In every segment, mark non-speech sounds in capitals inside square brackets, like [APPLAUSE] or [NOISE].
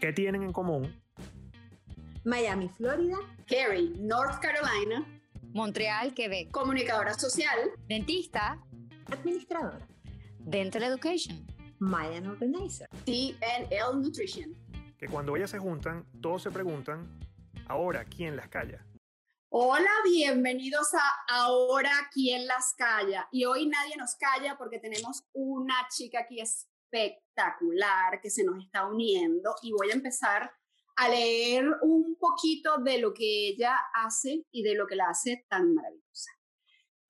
¿Qué tienen en común? Miami, Florida. Cary, North Carolina. Montreal, Quebec. Comunicadora social. Dentista. Administradora. Dental Education. Mayan Organizer. TNL Nutrition. Que cuando ellas se juntan, todos se preguntan, ahora, ¿quién las calla? Hola, bienvenidos a Ahora, ¿quién las calla? Y hoy nadie nos calla porque tenemos una chica aquí espectacular que se nos está uniendo y voy a empezar a leer un poquito de lo que ella hace y de lo que la hace tan maravillosa.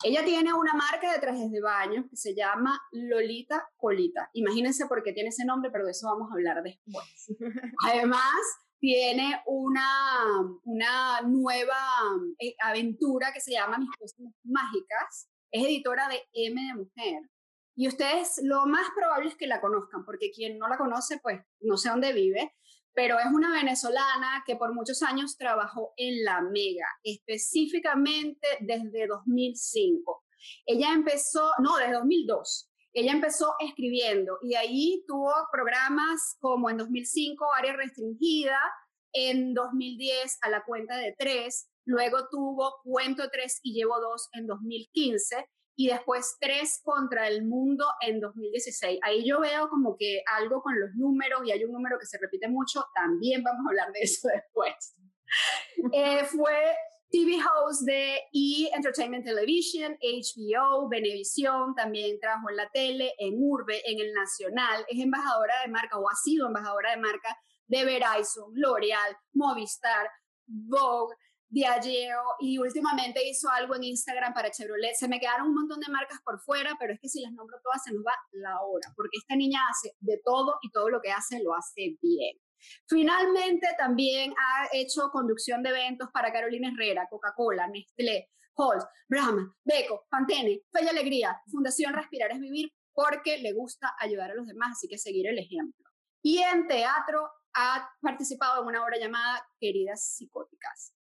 Ella tiene una marca de trajes de baño que se llama Lolita Colita. Imagínense por qué tiene ese nombre, pero de eso vamos a hablar después. [LAUGHS] Además, tiene una, una nueva eh, aventura que se llama Mis Cosas Mágicas. Es editora de M de Mujer. Y ustedes lo más probable es que la conozcan, porque quien no la conoce, pues no sé dónde vive, pero es una venezolana que por muchos años trabajó en la Mega, específicamente desde 2005. Ella empezó, no, desde 2002. Ella empezó escribiendo y ahí tuvo programas como en 2005 Área Restringida, en 2010 a la cuenta de tres, luego tuvo Cuento 3 y Llevo 2 en 2015 y después tres contra el mundo en 2016. Ahí yo veo como que algo con los números y hay un número que se repite mucho, también vamos a hablar de eso [LAUGHS] después. Eh, fue TV host de E! Entertainment Television, HBO, Venevisión, también trabajó en la tele, en Urbe, en el Nacional, es embajadora de marca o ha sido embajadora de marca de Verizon, L'Oreal, Movistar, Vogue, Diageo y últimamente hizo algo en Instagram para Chevrolet. Se me quedaron un montón de marcas por fuera, pero es que si las nombro todas se nos va la hora, porque esta niña hace de todo y todo lo que hace lo hace bien. Finalmente también ha hecho conducción de eventos para Carolina Herrera, Coca-Cola, Nestlé, Halls, Brahma, Beco, Pantene, Fe y Alegría, Fundación Respirar es Vivir, porque le gusta ayudar a los demás, así que seguir el ejemplo. Y en teatro ha participado en una obra llamada Queridas Psicóticas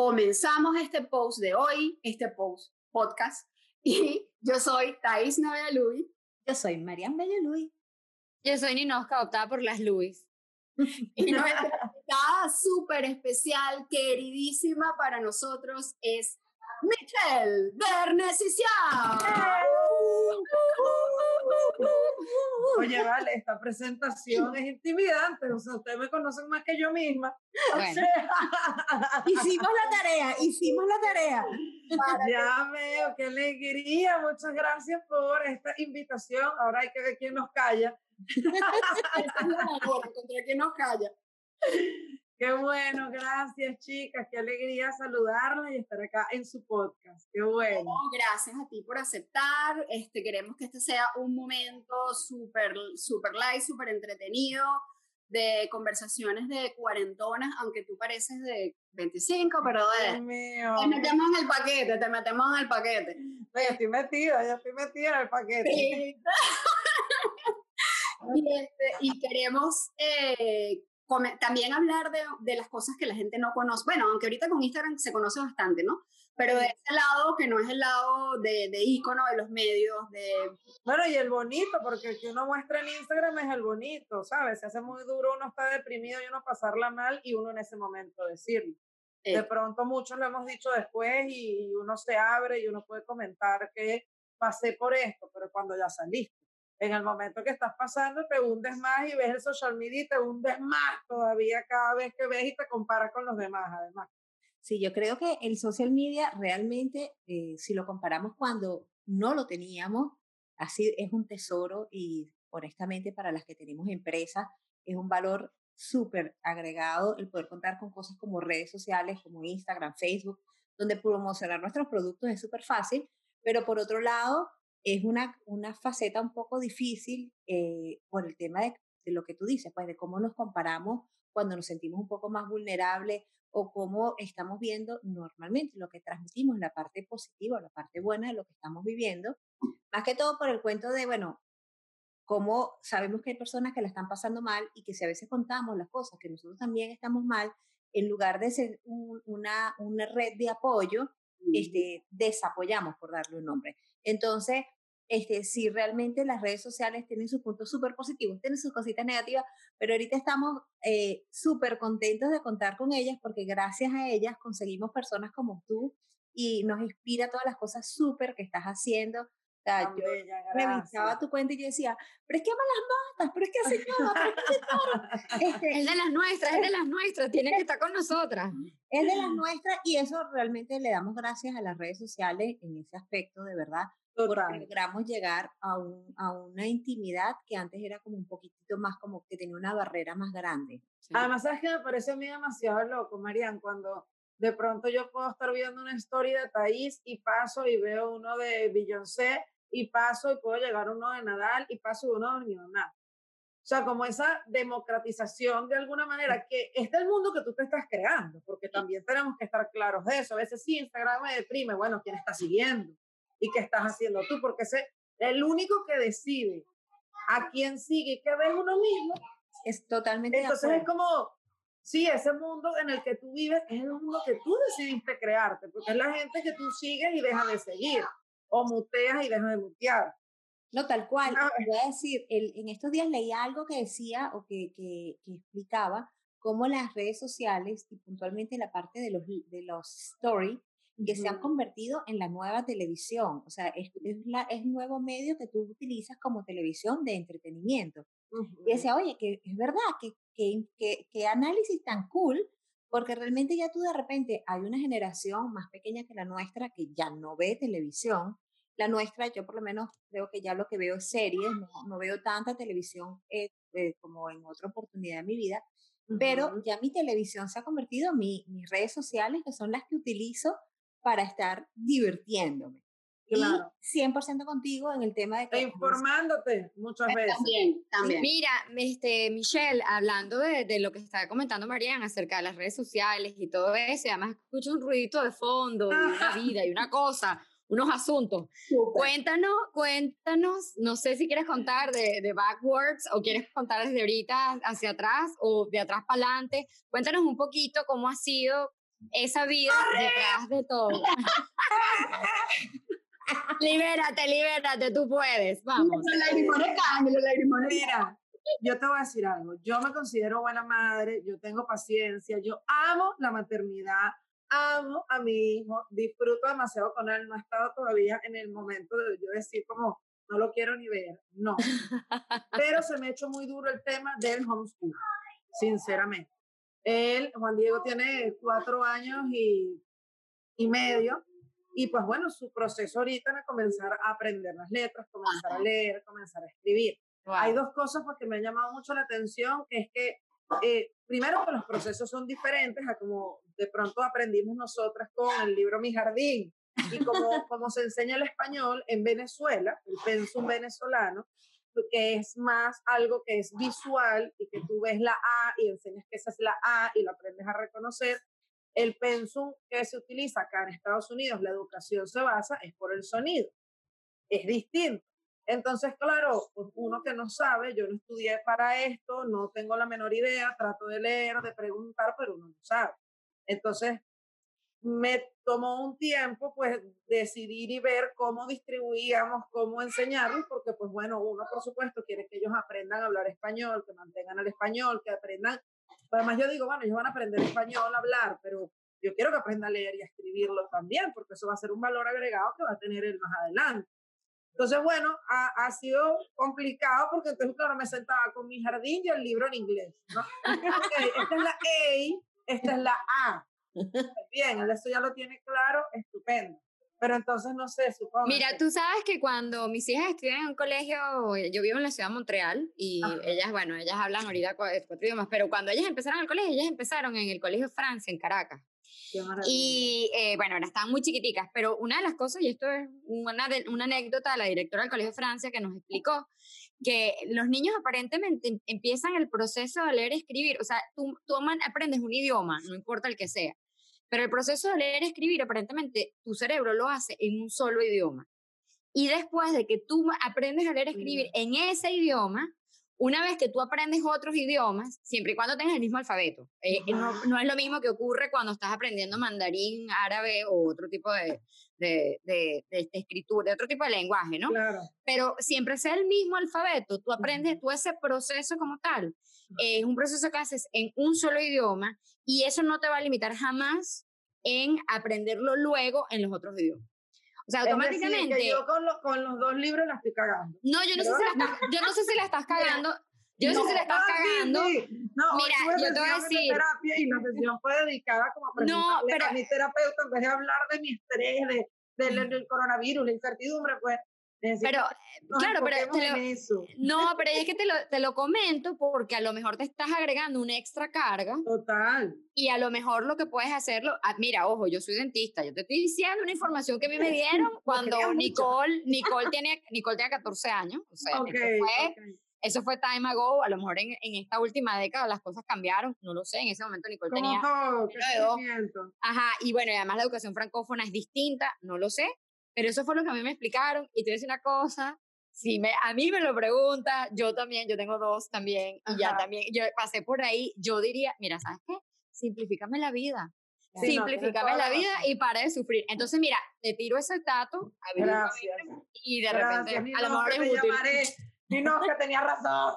comenzamos este post de hoy, este post podcast, [LAUGHS] y yo soy Thais Navea Luis. Yo soy Marian Bella Luis. Yo soy Ninosca, adoptada por las Luis. [LAUGHS] y nuestra invitada súper especial, queridísima para nosotros, es Michelle Bernesicia. Oye, vale, esta presentación es intimidante, o sea, ustedes me conocen más que yo misma. [LAUGHS] hicimos la tarea, hicimos la tarea. Ya veo, qué alegría, muchas gracias por esta invitación. Ahora hay que ver quién nos calla. [LAUGHS] contra quién nos calla. Qué bueno, gracias chicas, qué alegría saludarla y estar acá en su podcast. Qué bueno. gracias a ti por aceptar. Este, queremos que este sea un momento súper, súper light, súper entretenido, de conversaciones de cuarentonas, aunque tú pareces de 25, pero de, te metemos en el paquete, te metemos en el paquete. Oye, estoy metida, ya estoy metida en el paquete. [LAUGHS] y, este, y, queremos eh, también hablar de, de, las cosas que la gente no conoce. Bueno, aunque ahorita con Instagram se conoce bastante, ¿no? Pero de ese lado que no es el lado de, de ícono de los medios, de... Bueno, y el bonito, porque el que uno muestra en Instagram es el bonito, ¿sabes? Se hace muy duro, uno está deprimido y uno pasarla mal y uno en ese momento decirlo. De pronto muchos lo hemos dicho después y uno se abre y uno puede comentar que pasé por esto, pero cuando ya saliste en el momento que estás pasando te hundes más y ves el social media y te hundes más todavía cada vez que ves y te comparas con los demás además. Sí, yo creo que el social media realmente, eh, si lo comparamos cuando no lo teníamos, así es un tesoro y honestamente para las que tenemos empresas es un valor súper agregado el poder contar con cosas como redes sociales, como Instagram, Facebook, donde promocionar nuestros productos es súper fácil, pero por otro lado, es una, una faceta un poco difícil eh, por el tema de, de, lo que tú dices, pues de cómo nos comparamos cuando nos sentimos un poco más vulnerables o cómo estamos viendo normalmente lo que transmitimos, la parte positiva, la parte buena de lo que estamos viviendo, más que todo por el cuento de, bueno, cómo sabemos que hay personas que la están pasando mal y que si a veces contamos las cosas que nosotros también estamos mal, en lugar de ser una, una red de apoyo, este, desapoyamos, por darle un nombre. Entonces, este, si realmente las redes sociales tienen sus puntos súper positivos, tienen sus cositas negativas, pero ahorita estamos eh, súper contentos de contar con ellas porque gracias a ellas conseguimos personas como tú y nos inspira todas las cosas súper que estás haciendo. Sea, yo revisaba tu cuenta y yo decía, pero es que aman las matas, pero es que hace [LAUGHS] todo, pero es que este, es de las nuestras, es de las nuestras, tiene que [LAUGHS] estar con nosotras. Es de las [LAUGHS] nuestras y eso realmente le damos gracias a las redes sociales en ese aspecto, de verdad. Porque logramos llegar a, un, a una intimidad que antes era como un poquitito más como que tenía una barrera más grande. Además, ¿sabes que me parece a mí demasiado loco, Marian? Cuando de pronto yo puedo estar viendo una historia de Thaís y paso y veo uno de Beyoncé y paso y puedo llegar uno de Nadal y paso uno de Nada. O sea, como esa democratización de alguna manera, que es del mundo que tú te estás creando, porque también tenemos que estar claros de eso. A veces sí, Instagram me deprime, bueno, ¿quién está siguiendo? ¿Y qué estás haciendo tú? Porque ese, el único que decide a quién sigue y qué ve uno mismo. Es totalmente. Entonces es como, sí, ese mundo en el que tú vives es el mundo que tú decidiste crearte, porque es la gente que tú sigues y dejas de seguir, o muteas y dejas de mutear. No, tal cual. Voy a decir, el, en estos días leí algo que decía o que, que, que, explicaba cómo las redes sociales y puntualmente la parte de los, de los stories que se han convertido en la nueva televisión. O sea, es, es, la, es un nuevo medio que tú utilizas como televisión de entretenimiento. Y decía, oye, que es verdad, que, que, que, análisis tan cool, porque realmente ya tú de repente hay una generación más pequeña que la nuestra que ya no ve televisión. La nuestra, yo por lo menos creo que ya lo que veo es series, no, no veo tanta televisión eh, eh, como en otra oportunidad de mi vida, pero ya mi televisión se ha convertido en mi, mis redes sociales, que son las que utilizo para estar divirtiéndome. Claro. Y 100% contigo en el tema de... Que informándote muchas veces. También, también. Mira, este, Michelle, hablando de, de, lo que estaba comentando Mariana acerca de las redes sociales y todo eso, además escucho un ruidito de fondo, y una [LAUGHS] vida y una cosa, unos asuntos. Cuéntanos, cuéntanos, no sé si quieres contar de, de backwards o quieres contar desde ahorita hacia atrás o de atrás para adelante. Cuéntanos un poquito cómo ha sido esa vida detrás de todo. [LAUGHS] libérate, libérate, tú puedes. Vamos. Mira, yo te voy a decir algo. Yo me considero buena madre, yo tengo paciencia, yo amo la maternidad, amo a mi hijo, disfruto demasiado con él. No he estado todavía en el momento de yo decir como, no lo quiero ni ver, no. [LAUGHS] Pero se me ha hecho muy duro el tema del homeschool, sinceramente. Él, Juan Diego, tiene cuatro años y, y medio. Y pues bueno, su proceso ahorita es comenzar a aprender las letras, comenzar a leer, comenzar a escribir. Hay dos cosas porque me han llamado mucho la atención, que es que eh, primero que los procesos son diferentes a como de pronto aprendimos nosotras con el libro Mi Jardín y como, como se enseña el español en Venezuela, el pensum venezolano, que es más algo que es visual y que tú ves la A y enseñas que esa es la A y lo aprendes a reconocer. El pensum que se utiliza acá en Estados Unidos, la educación se basa es por el sonido. Es distinto. Entonces, claro, pues, uno que no sabe, yo no estudié para esto, no tengo la menor idea, trato de leer, de preguntar, pero uno no sabe. Entonces, me tomó un tiempo pues decidir y ver cómo distribuíamos, cómo enseñarlos, porque pues bueno, uno por supuesto quiere que ellos aprendan a hablar español, que mantengan el español, que aprendan, además yo digo, bueno, ellos van a aprender español a hablar, pero yo quiero que aprendan a leer y a escribirlo también, porque eso va a ser un valor agregado que va a tener él más adelante. Entonces, bueno, ha, ha sido complicado porque entonces, claro, me sentaba con mi jardín y el libro en inglés. ¿no? [LAUGHS] esta es la A, esta es la A [LAUGHS] Bien, eso ya lo tiene claro, estupendo. Pero entonces no sé, supongo. Mira, tú sabes que cuando mis hijas estudian en un colegio, yo vivo en la ciudad de Montreal y ellas, bueno, ellas hablan ahorita cuatro idiomas, pero cuando ellas empezaron el colegio, ellas empezaron en el Colegio Francia, en Caracas. Y eh, bueno, ahora estaban muy chiquiticas, pero una de las cosas, y esto es una, una anécdota de la directora del Colegio Francia que nos explicó, que los niños aparentemente em, empiezan el proceso de leer y escribir, o sea, tú, tú aprendes un idioma, no importa el que sea, pero el proceso de leer y escribir, aparentemente, tu cerebro lo hace en un solo idioma. Y después de que tú aprendes a leer y escribir en ese idioma, una vez que tú aprendes otros idiomas, siempre y cuando tengas el mismo alfabeto, eh, no, no, es lo mismo que ocurre cuando estás aprendiendo mandarín, árabe o otro tipo de, de, de, de, escritura, de otro tipo de lenguaje, ¿no? Claro. Pero siempre sea el mismo alfabeto, tú aprendes, tú ese proceso como tal, es un proceso que haces en un solo idioma y eso no te va a limitar jamás en aprenderlo luego en los otros idiomas. O sea, automáticamente. que yo con, con, los dos libros la estoy cagando. No, yo no, sé si la [LAUGHS] estás, yo no sé si la estás cagando. Yo no, sé si la estás cagando. No, Mira, yo te voy a decir. terapia y la sesión fue dedicada como a no, pero, a mi terapeuta en vez de hablar de mi estrés, de, del, del coronavirus, la incertidumbre, pues pero, claro, pero te lo, no, pero es que te lo, te lo comento porque a lo mejor te estás agregando una extra carga. Total. Y a lo mejor lo que puedes hacerlo, ah, mira, ojo, yo soy dentista, yo te estoy diciendo una información que a mí me [LAUGHS] dieron cuando Nicole, [LAUGHS] Nicole tiene, Nicole tiene 14 años, o sea, okay, eso, fue, eso fue time ago, a lo mejor en, en, esta última década las cosas cambiaron, no lo sé, en ese momento Nicole tenía... Todo, Ajá, y bueno, y además la educación francófona es distinta, no lo sé, pero eso fue lo que a mí me explicaron y te voy a decir una cosa, si me, a mí me lo pregunta, yo también, yo tengo dos también, y ya también, yo pasé por ahí, yo diría, mira, ¿sabes qué? Simplifícame la vida. Simplifícame la vida y para de sufrir. Entonces, mira, te tiro ese tato Gracias. y de repente, a lo mejor es útil. Llamaré. no, que tenía razón.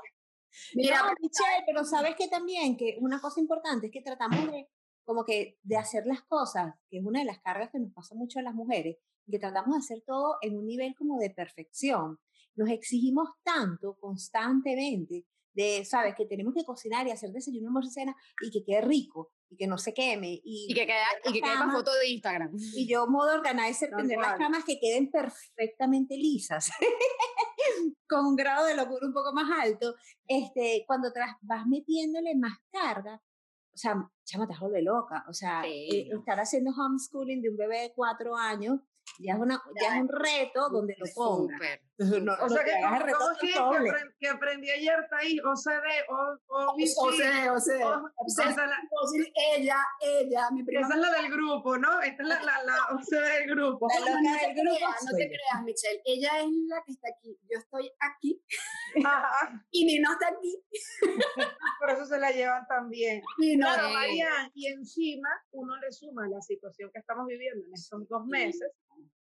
[LAUGHS] Mira, Michelle, pero sabes que también, que una cosa importante es que tratamos de, como que, de hacer las cosas, que es una de las cargas que nos pasa mucho a las mujeres, que tratamos de hacer todo en un nivel como de perfección. Nos exigimos tanto constantemente de, sabes, que tenemos que cocinar y hacer desayuno, almuerzo, cena y que quede rico y que no se queme. Y, y que quede, y que quede para foto de Instagram. Y yo, modo organizer, tener las camas que queden perfectamente lisas, [LAUGHS] con un grado de locura un poco más alto. Este, cuando tras, vas metiéndole más carga, o sea, chama, te vuelve loca. O sea, eh, estar haciendo homeschooling de un bebé de cuatro años ya es, una, ya es un reto donde lo ponga. [LAUGHS] No, o sea, que, ¿cómo que, que, que, aprendí ayer está ahí, OCD, o, o, OCD, OCD. [LAUGHS] ella, ella, mi prima. Esa es la del grupo, ¿no? Esta es la, la, la OCD del grupo. La [LAUGHS] loca no, del grupo. No te creas, Michelle. Ella es la que está aquí. Yo estoy aquí. y mi no está aquí. Por eso se la llevan también. Y no, claro, María, y encima uno le suma la situación que estamos viviendo en estos dos meses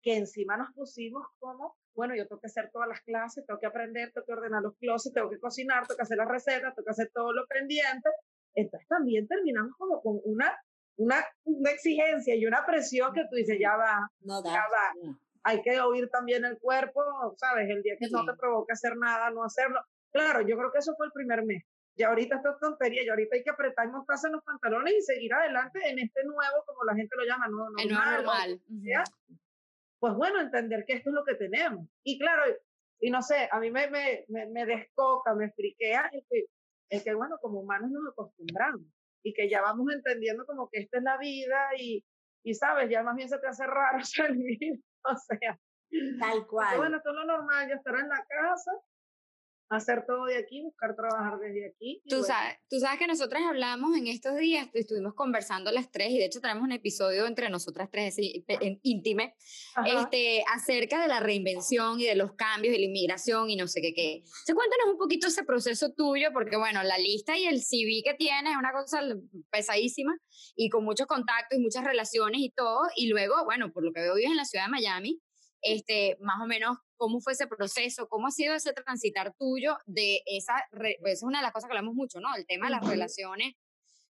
que encima nos pusimos como, bueno, yo tengo que hacer todas las clases, tengo que aprender, tengo que ordenar los closets, tengo que cocinar, tengo que hacer las recetas, tengo que hacer todo lo pendiente. Entonces también terminamos como con una, una, una exigencia y una presión que tú dices, ya va, no ya va. Hay que oír también el cuerpo, ¿sabes? El día que no te provoque hacer nada, no hacerlo. Claro, yo creo que eso fue el primer mes. Y ahorita esto es tontería, y ahorita hay que apretar y montarse en los pantalones y seguir adelante en este nuevo, como la gente lo llama, no, el nuevo normal pues bueno, entender que esto es lo que tenemos. Y claro, y no sé, a mí me, me, me, descoca, me friquea es que, es que, bueno, como humanos nos acostumbramos y que ya vamos entendiendo como que esta es la vida y, y sabes, ya más bien se te hace raro [LAUGHS] salir, o sea. Tal cual. bueno, es lo normal, ya estar en la casa, hacer todo de aquí, buscar trabajar desde aquí. Tú, sabes, tú sabes que nosotras hablamos en estos días, estuvimos conversando las tres y de hecho tenemos un episodio entre nosotras tres íntime este, acerca de la reinvención y de los cambios de la inmigración y no sé qué qué. cuéntanos un poquito ese proceso tuyo porque bueno, la lista y el CV que tienes es una cosa pesadísima y con muchos contactos y muchas relaciones y todo y luego, bueno, por lo que veo vives en la ciudad de Miami, este, más o menos cómo fue ese proceso, cómo ha sido ese transitar tuyo de esa, pues, es una de las cosas que hablamos mucho, ¿no? El tema de las relaciones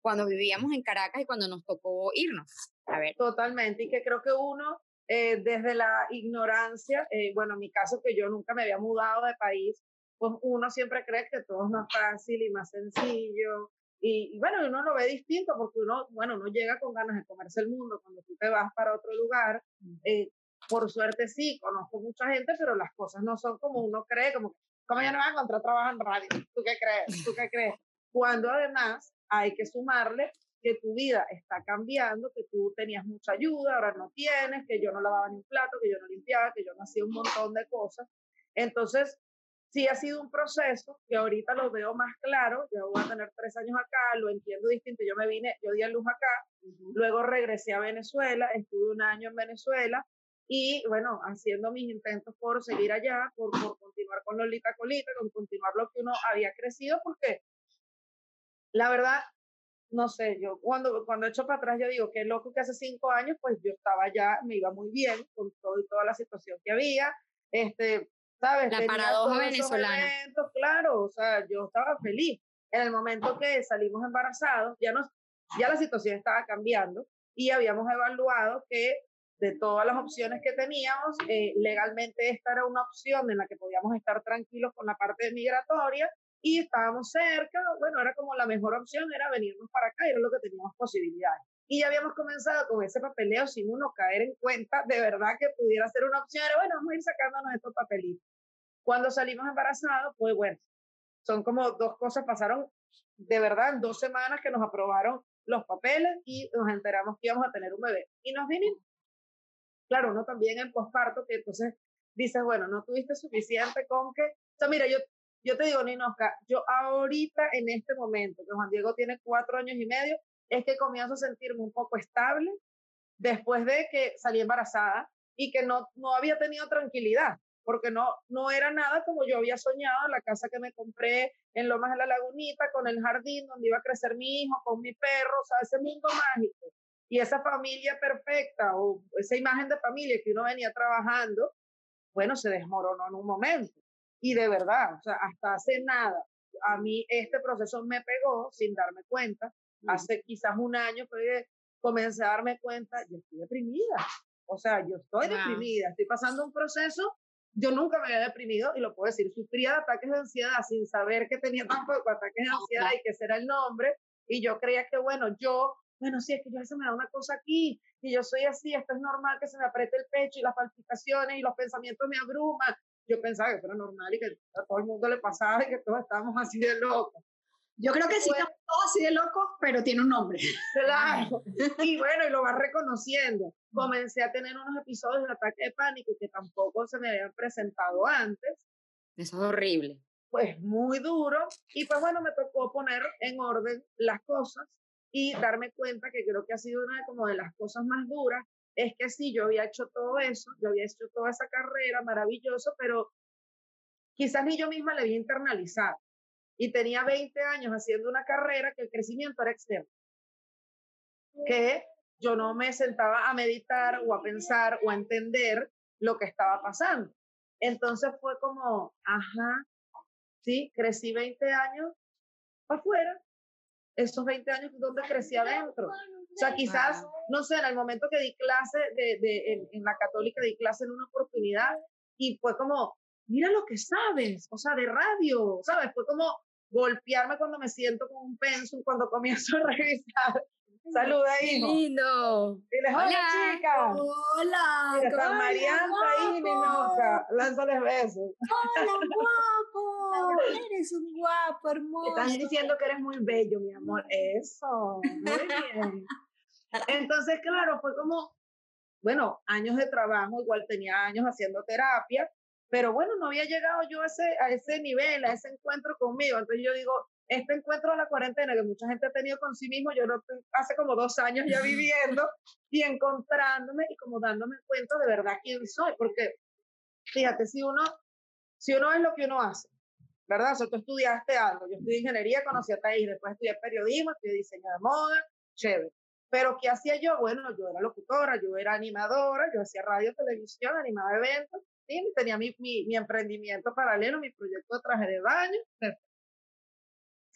cuando vivíamos en Caracas y cuando nos tocó irnos. A ver. Totalmente, y que creo que uno, eh, desde la ignorancia, eh, bueno, en mi caso que yo nunca me había mudado de país, pues uno siempre cree que todo es más fácil y más sencillo. Y, y, bueno, uno lo ve distinto porque uno, bueno, uno llega con ganas de comerse el mundo cuando tú te vas para otro lugar. Eh, por suerte sí, conozco mucha gente, pero las cosas no son como uno cree, como, como ya no va a encontrar trabajo en radio. ¿Tú qué crees? ¿Tú qué crees? Cuando además hay que sumarle que tu vida está cambiando, que tú tenías mucha ayuda, ahora no tienes, que yo no lavaba ni un plato, que yo no limpiaba, que yo no hacía un montón de cosas. Entonces, sí ha sido un proceso que ahorita lo veo más claro. Yo voy a tener tres años acá, lo entiendo distinto. Yo me vine, yo di a luz acá, luego regresé a Venezuela, estuve un año en Venezuela y bueno, haciendo mis intentos por seguir allá, por, por continuar con Lolita Colita, con continuar lo que uno había crecido, porque la verdad, no sé, yo cuando, cuando echo para atrás, yo digo, qué loco que hace cinco años, pues yo estaba ya, me iba muy bien con todo y toda la situación que había, este, ¿sabes? La paradoja venezolana. claro, o sea, yo estaba feliz. En el momento que salimos embarazados, ya, nos, ya la situación estaba cambiando y habíamos evaluado que de todas las opciones que teníamos, eh, legalmente esta era una opción en la que podíamos estar tranquilos con la parte migratoria y estábamos cerca, bueno, era como la mejor opción, era venirnos para acá y era lo que teníamos posibilidades. Y ya habíamos comenzado con ese papeleo sin uno caer en cuenta de verdad que pudiera ser una opción, era bueno, vamos a ir sacándonos estos papelitos. Cuando salimos embarazados, pues bueno, son como dos cosas, pasaron de verdad en dos semanas que nos aprobaron los papeles y nos enteramos que íbamos a tener un bebé. Y nos vinimos. Claro, uno también en posparto, que entonces dices, bueno, no tuviste suficiente con que, o sea, mira, yo yo te digo, Ninoska, yo ahorita en este momento, que Juan Diego tiene cuatro años y medio, es que comienzo a sentirme un poco estable después de que salí embarazada y que no, no había tenido tranquilidad, porque no, no era nada como yo había soñado, la casa que me compré en Lomas de la Lagunita, con el jardín donde iba a crecer mi hijo, con mi perro, o sea, ese mundo mágico. Y esa familia perfecta o esa imagen de familia que uno venía trabajando, bueno, se desmoronó en un momento. Y de verdad, o sea, hasta hace nada, a mí este proceso me pegó sin darme cuenta. Hace quizás un año que comencé a darme cuenta, yo estoy deprimida. O sea, yo estoy deprimida, estoy pasando un proceso, yo nunca me había deprimido y lo puedo decir, sufría de ataques de ansiedad sin saber que tenía [LAUGHS] tampoco ataques de ansiedad y que ese era el nombre. Y yo creía que, bueno, yo, bueno, sí, es que yo se me da una cosa aquí y yo soy así, esto es normal que se me apriete el pecho y las palpitaciones y los pensamientos me abruman yo pensaba que era normal y que a todo el mundo le pasaba y que todos estábamos así de locos. Yo creo que sí estamos todos así de locos, pero tiene un nombre. Claro. [LAUGHS] y bueno, y lo vas reconociendo. Comencé a tener unos episodios de ataque de pánico que tampoco se me habían presentado antes. Eso es horrible. Pues muy duro. Y pues bueno, me tocó poner en orden las cosas y darme cuenta que creo que ha sido una como de las cosas más duras es que sí, yo había hecho todo eso, yo había hecho toda esa carrera maravilloso, pero quizás ni yo misma le había internalizado. Y tenía 20 años haciendo una carrera que el crecimiento era externo. Que yo no me sentaba a meditar o a pensar o a entender lo que estaba pasando. Entonces fue como, ajá, sí, crecí 20 años afuera, esos 20 años donde crecí adentro. O sea, quizás, no sé, en el momento que di clase de, de, en, la católica, di clase en una oportunidad y fue como, mira lo que sabes, o sea, de radio, ¿sabes? Fue como golpearme cuando me siento con un pensum, cuando comienzo a [LAUGHS] revisar. Saluda, hijo. Qué lindo. Diles, hola, hola chica. Hola. Mira, Marianta Ninoca. Lánzales besos. Hola, guapo. [LAUGHS] Eres un guapo, hermoso. Están diciendo que eres muy bello, mi amor. Eso. Muy [LAUGHS] bien. Entonces, claro, fue como, bueno, años de trabajo, igual tenía años haciendo terapia, pero bueno, no había llegado yo a ese, a ese nivel, a ese encuentro conmigo. Entonces yo digo, este encuentro de la cuarentena que mucha gente ha tenido con sí mismo, yo lo estoy hace como dos años ya viviendo y encontrándome y como dándome cuenta de verdad quién soy, porque fíjate, si uno, si uno es lo que uno hace, ¿verdad? O sea, tú estudiaste algo, yo estudié ingeniería, conocí a Thais, después estudié periodismo, estudié diseño de moda, chévere. Pero ¿qué hacía yo? Bueno, yo era locutora, yo era animadora, yo hacía radio, televisión, animaba eventos, ¿sí? tenía mi, mi, mi emprendimiento paralelo, mi proyecto de traje de baño.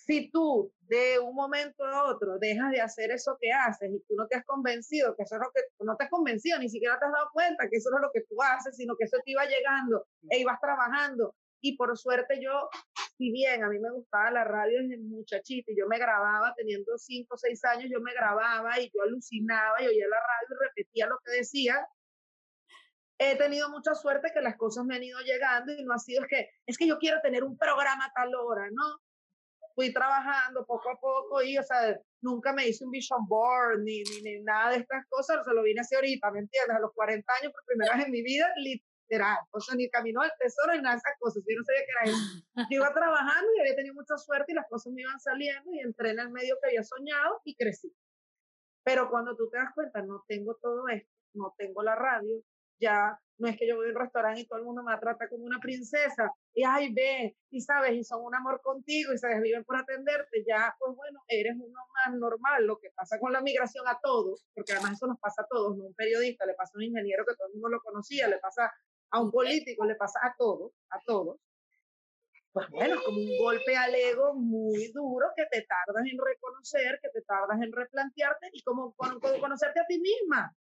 Si tú de un momento a otro dejas de hacer eso que haces y tú no te has convencido que eso es lo que, no te has convencido, ni siquiera te has dado cuenta que eso no es lo que tú haces, sino que eso te iba llegando e ibas trabajando y por suerte yo, si bien a mí me gustaba la radio desde muchachita y yo me grababa teniendo cinco o seis años, yo me grababa y yo alucinaba y oía la radio y repetía lo que decía, he tenido mucha suerte que las cosas me han ido llegando y no ha sido es que, es que yo quiero tener un programa a tal hora, ¿no? Fui trabajando poco a poco y, o sea, nunca me hice un vision board ni, ni, ni nada de estas cosas, se lo vine así ahorita, ¿me entiendes? A los 40 años por primera vez en mi vida, literal, o sea, ni camino al tesoro ni nada de esas cosas, yo no sabía qué era eso. Yo iba trabajando y había tenido mucha suerte y las cosas me iban saliendo y entré en el medio que había soñado y crecí. Pero cuando tú te das cuenta, no tengo todo esto, no tengo la radio, ya no es que yo voy a un restaurante y todo el mundo me trata como una princesa, y ay, ve, y sabes, y son un amor contigo, y se desviven por atenderte, ya, pues bueno, eres uno más normal, lo que pasa con la migración a todos, porque además eso nos pasa a todos, no a un periodista, le pasa a un ingeniero que todo el mundo lo conocía, le pasa a un político, le pasa a todos, a todos, pues bueno, como un golpe al ego muy duro que te tardas en reconocer, que te tardas en replantearte y como, conocerte a ti misma.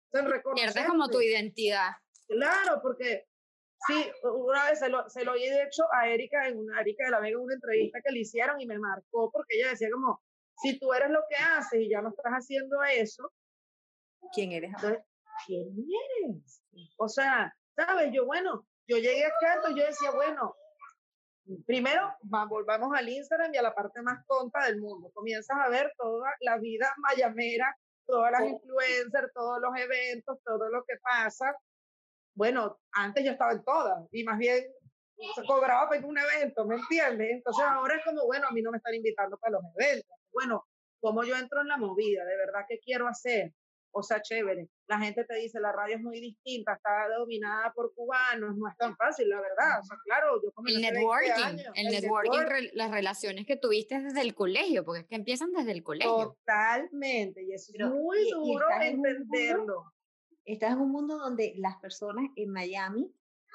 Pierdes como tu identidad. Claro, porque sí, una vez se lo, se lo he hecho a Erika, en una, Erika de la Vega en una entrevista que le hicieron y me marcó porque ella decía como, si tú eres lo que haces y ya no estás haciendo eso, ¿quién eres? ¿quién eres? O sea, ¿sabes? Yo, bueno, yo llegué acá, entonces yo decía, bueno, primero volvamos al Instagram y a la parte más tonta del mundo. Comienzas a ver toda la vida mayamera, todas las influencers, todos los eventos, todo lo que pasa. Bueno, antes yo estaba en todas y más bien se cobraba para un evento, ¿me entiendes? Entonces ahora es como, bueno, a mí no me están invitando para los eventos. Bueno, ¿cómo yo entro en la movida? ¿De verdad qué quiero hacer? o sea, chévere. La gente te dice, la radio es muy distinta, está dominada por cubanos, no es tan fácil, la verdad. O sea, claro, yo El networking, el, networking, las relaciones que tuviste desde el colegio, porque es que empiezan desde el colegio. Totalmente, y eso es muy duro entenderlo. Estás en un mundo donde las personas en Miami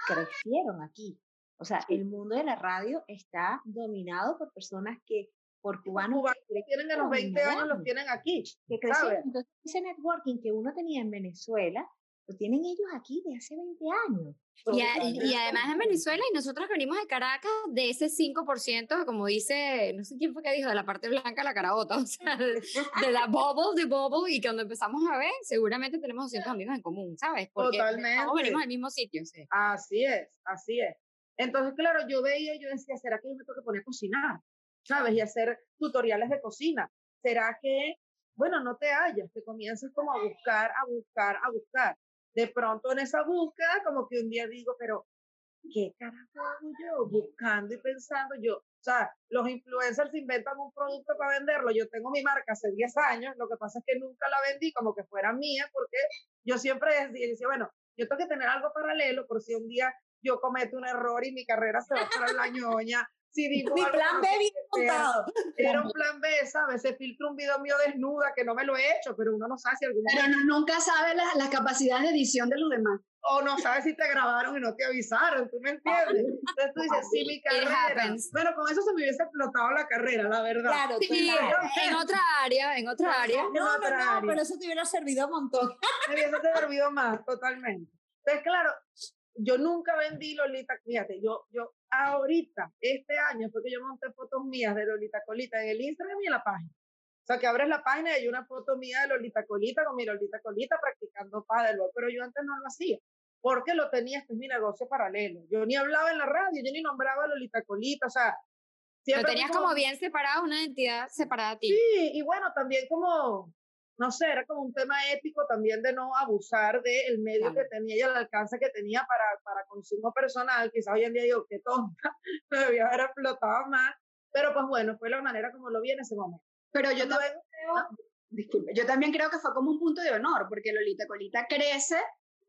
crecieron aquí. O sea, el mundo de la radio está dominado por personas que por cubanos, que tienen a los 20 años, los tienen aquí. Que crecieron. Entonces, ese networking que uno tenía en Venezuela, lo tienen ellos aquí de hace 20 años. Y, y, además en Venezuela, y nosotros venimos de Caracas, de ese 5%, como dice, no sé quién fue que dijo, de la parte blanca la carabota, [LAUGHS] o sea, de, la bubble, de bubble, y cuando empezamos a ver, seguramente tenemos 200 amigos en común, ¿sabes? Porque Totalmente. Todos venimos del mismo sitio. Sí. Así es, así es. Entonces, claro, yo veía, yo decía, ¿será que yo me tengo que poner a cocinar? ¿sabes? Y hacer tutoriales de cocina. ¿Será que, bueno, no te hallas, que comienzas como a buscar, a buscar, a buscar? De pronto en esa búsqueda, como que un día digo, pero, ¿qué carajo hago yo? Buscando y pensando, yo, o sea, los influencers inventan un producto para venderlo. Yo tengo mi marca hace 10 años, lo que pasa es que nunca la vendí como que fuera mía, porque yo siempre decía, bueno, yo tengo que tener algo paralelo por si un día yo cometo un error y mi carrera se va para la ñoña mi plan B bien montado. Era un plan B, ¿sabes? Se filtra un video mío desnuda que no me lo he hecho, pero uno no sabe si algún Pero nunca sabe las, las capacidades de edición de los demás. O no sabes si te grabaron y no te avisaron, ¿tú me entiendes? Entonces tú dices, sí, mi carrera. Bueno, con eso se me hubiese explotado la carrera, la verdad. Claro, sí, en otra área, en otra área. No, no, no, pero eso te hubiera servido un montón. Me hubiese servido más, totalmente. Entonces, claro, yo nunca vendí Lolita, fíjate, yo, yo ahorita, este año, fue que yo monté fotos mías de Lolita Colita en el Instagram y en la página. O sea, que abres la página y hay una foto mía de Lolita Colita con mi Lolita Colita practicando paddleboard, pero yo antes no lo hacía, porque lo tenía, este es mi negocio paralelo. Yo ni hablaba en la radio, yo ni nombraba Lolita Colita, o sea... Lo tenías como, como bien separado, una entidad separada a ti. Sí, y bueno, también como, no sé, era como un tema ético también de no abusar del medio que tenía y el alcance que tenía para, para consumo personal. Quizás hoy en día digo, qué tonta, [LAUGHS] me debía haber explotado más, pero pues bueno, fue la manera como lo vi en ese momento. Pero yo también creo, ah. disculpe, yo también creo que fue como un punto de honor, porque Lolita Colita crece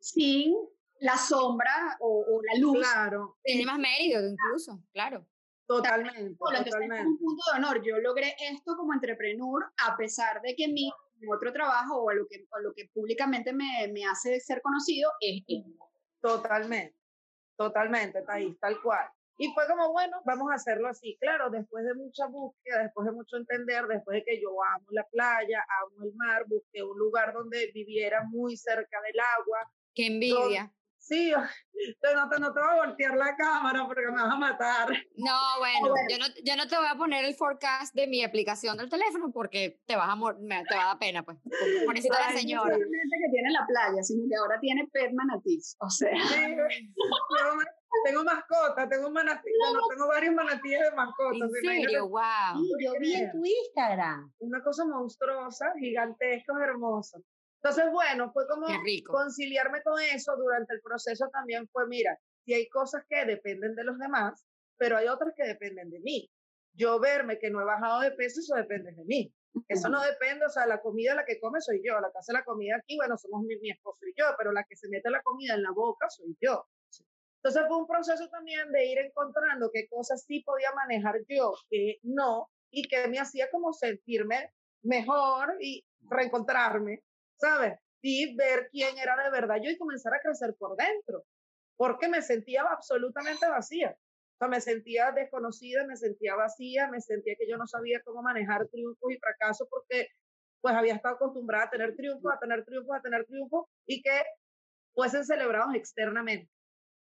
sin la sombra o, la luz. Claro. Tiene más mérito incluso, claro. Totalmente. totalmente. un punto de honor. Yo logré esto como entrepreneur a pesar de que mi otro trabajo o a lo que, lo que públicamente me, me hace ser conocido es Totalmente, totalmente, ahí, tal cual. Y fue como, bueno, vamos a hacerlo así. Claro, después de mucha búsqueda, después de mucho entender, después de que yo amo la playa, amo el mar, busqué un lugar donde viviera muy cerca del agua. Qué envidia. Sí, [LAUGHS] no te, no te voy a voltear la cámara porque me vas a matar. No, [LAUGHS] bueno, Yo, no, yo no te voy a poner el forecast de mi aplicación del teléfono porque te, vas a te va a dar pena, pues. La señora. No que tiene la playa, sino que ahora tiene pet manatís, o sea. Sí, [LAUGHS] tengo mascota, tengo manatí, no, tengo varios manatíes de mascota. ¿En serio? Wow. yo vi en tu Instagram. Una cosa monstruosa, gigantesca, hermosa. Entonces, bueno, fue como conciliarme con eso durante el proceso también fue, mira, si hay cosas que dependen de los demás, pero hay otras que dependen de mí. yo verme que no he bajado de peso, eso depende de mí. Eso no depende, o sea, la comida la que come soy yo, la que hace la comida aquí, bueno, somos mi, mi esposo y yo, pero la que se mete la comida en la boca soy yo. Entonces fue un proceso también de ir encontrando qué cosas sí podía manejar yo, que no, y que me hacía como sentirme mejor y reencontrarme, ¿sabes? Y ver quién era de verdad yo y comenzar a crecer por dentro, porque me sentía absolutamente vacía. O sea, me sentía desconocida, me sentía vacía, me sentía que yo no sabía cómo manejar triunfos y fracasos porque pues había estado acostumbrada a tener triunfos, a tener triunfos, a tener triunfos y que fuesen celebrados externamente.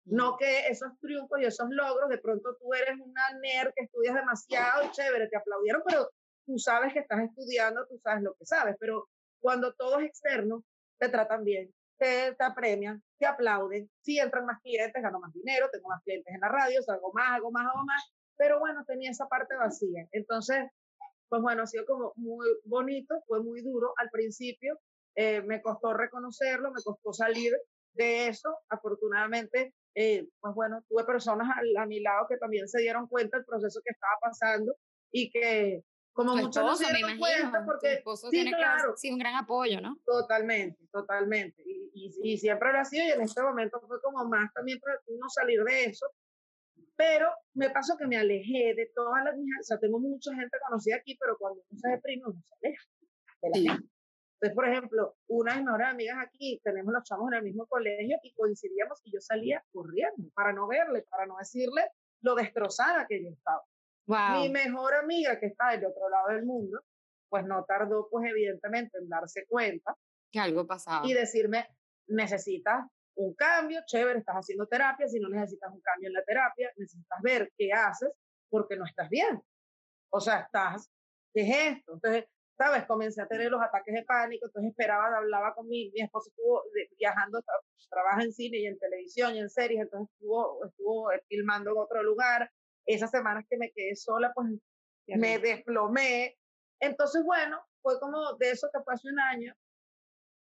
No que esos triunfos y esos logros, de pronto tú eres una nerd que estudias demasiado, chévere, te aplaudieron, pero tú sabes que estás estudiando, tú sabes lo que sabes, pero cuando todo es externo, te tratan bien, te, te apremian, te aplauden, si entran más clientes, gano más dinero, tengo más clientes en la radio, hago más, hago más, hago más, pero bueno, tenía esa parte vacía. Entonces, pues bueno, ha sido como muy bonito, fue muy duro al principio, eh, me costó reconocerlo, me costó salir de eso, afortunadamente, eh, pues bueno, tuve personas a, a, mi lado que también se dieron cuenta del proceso que estaba pasando y que como muchos no se dieron cuenta porque sí, claro, sí, un gran apoyo, ¿no? Totalmente, totalmente. Y, y, y, siempre lo ha sido y en este momento fue como más también para uno salir de eso. Pero me pasó que me alejé de todas las, o sea, tengo mucha gente conocida aquí, pero cuando uno se deprime, uno se aleja de la gente. Entonces, por ejemplo, una de mis mejores amigas aquí, tenemos los chamos en el mismo colegio y coincidíamos y yo salía corriendo para no verle, para no decirle lo destrozada que yo estaba. Mi mejor amiga, que está del otro lado del mundo, pues no tardó, pues evidentemente, en darse cuenta. Que algo pasaba. Y decirme, necesitas un cambio, chévere, estás haciendo terapia, si no necesitas un cambio en la terapia, necesitas ver qué haces porque no estás bien. O sea, estás, ¿qué es esto? Entonces, ¿sabes? Comencé a tener los ataques de pánico, entonces esperaba, hablaba con mi, mi esposo, estuvo viajando, trabaja en cine y en televisión y en series, entonces estuvo, estuvo filmando en otro lugar, esas semanas que me quedé sola, pues me desplomé. Entonces, bueno, fue como de eso que fue hace un año.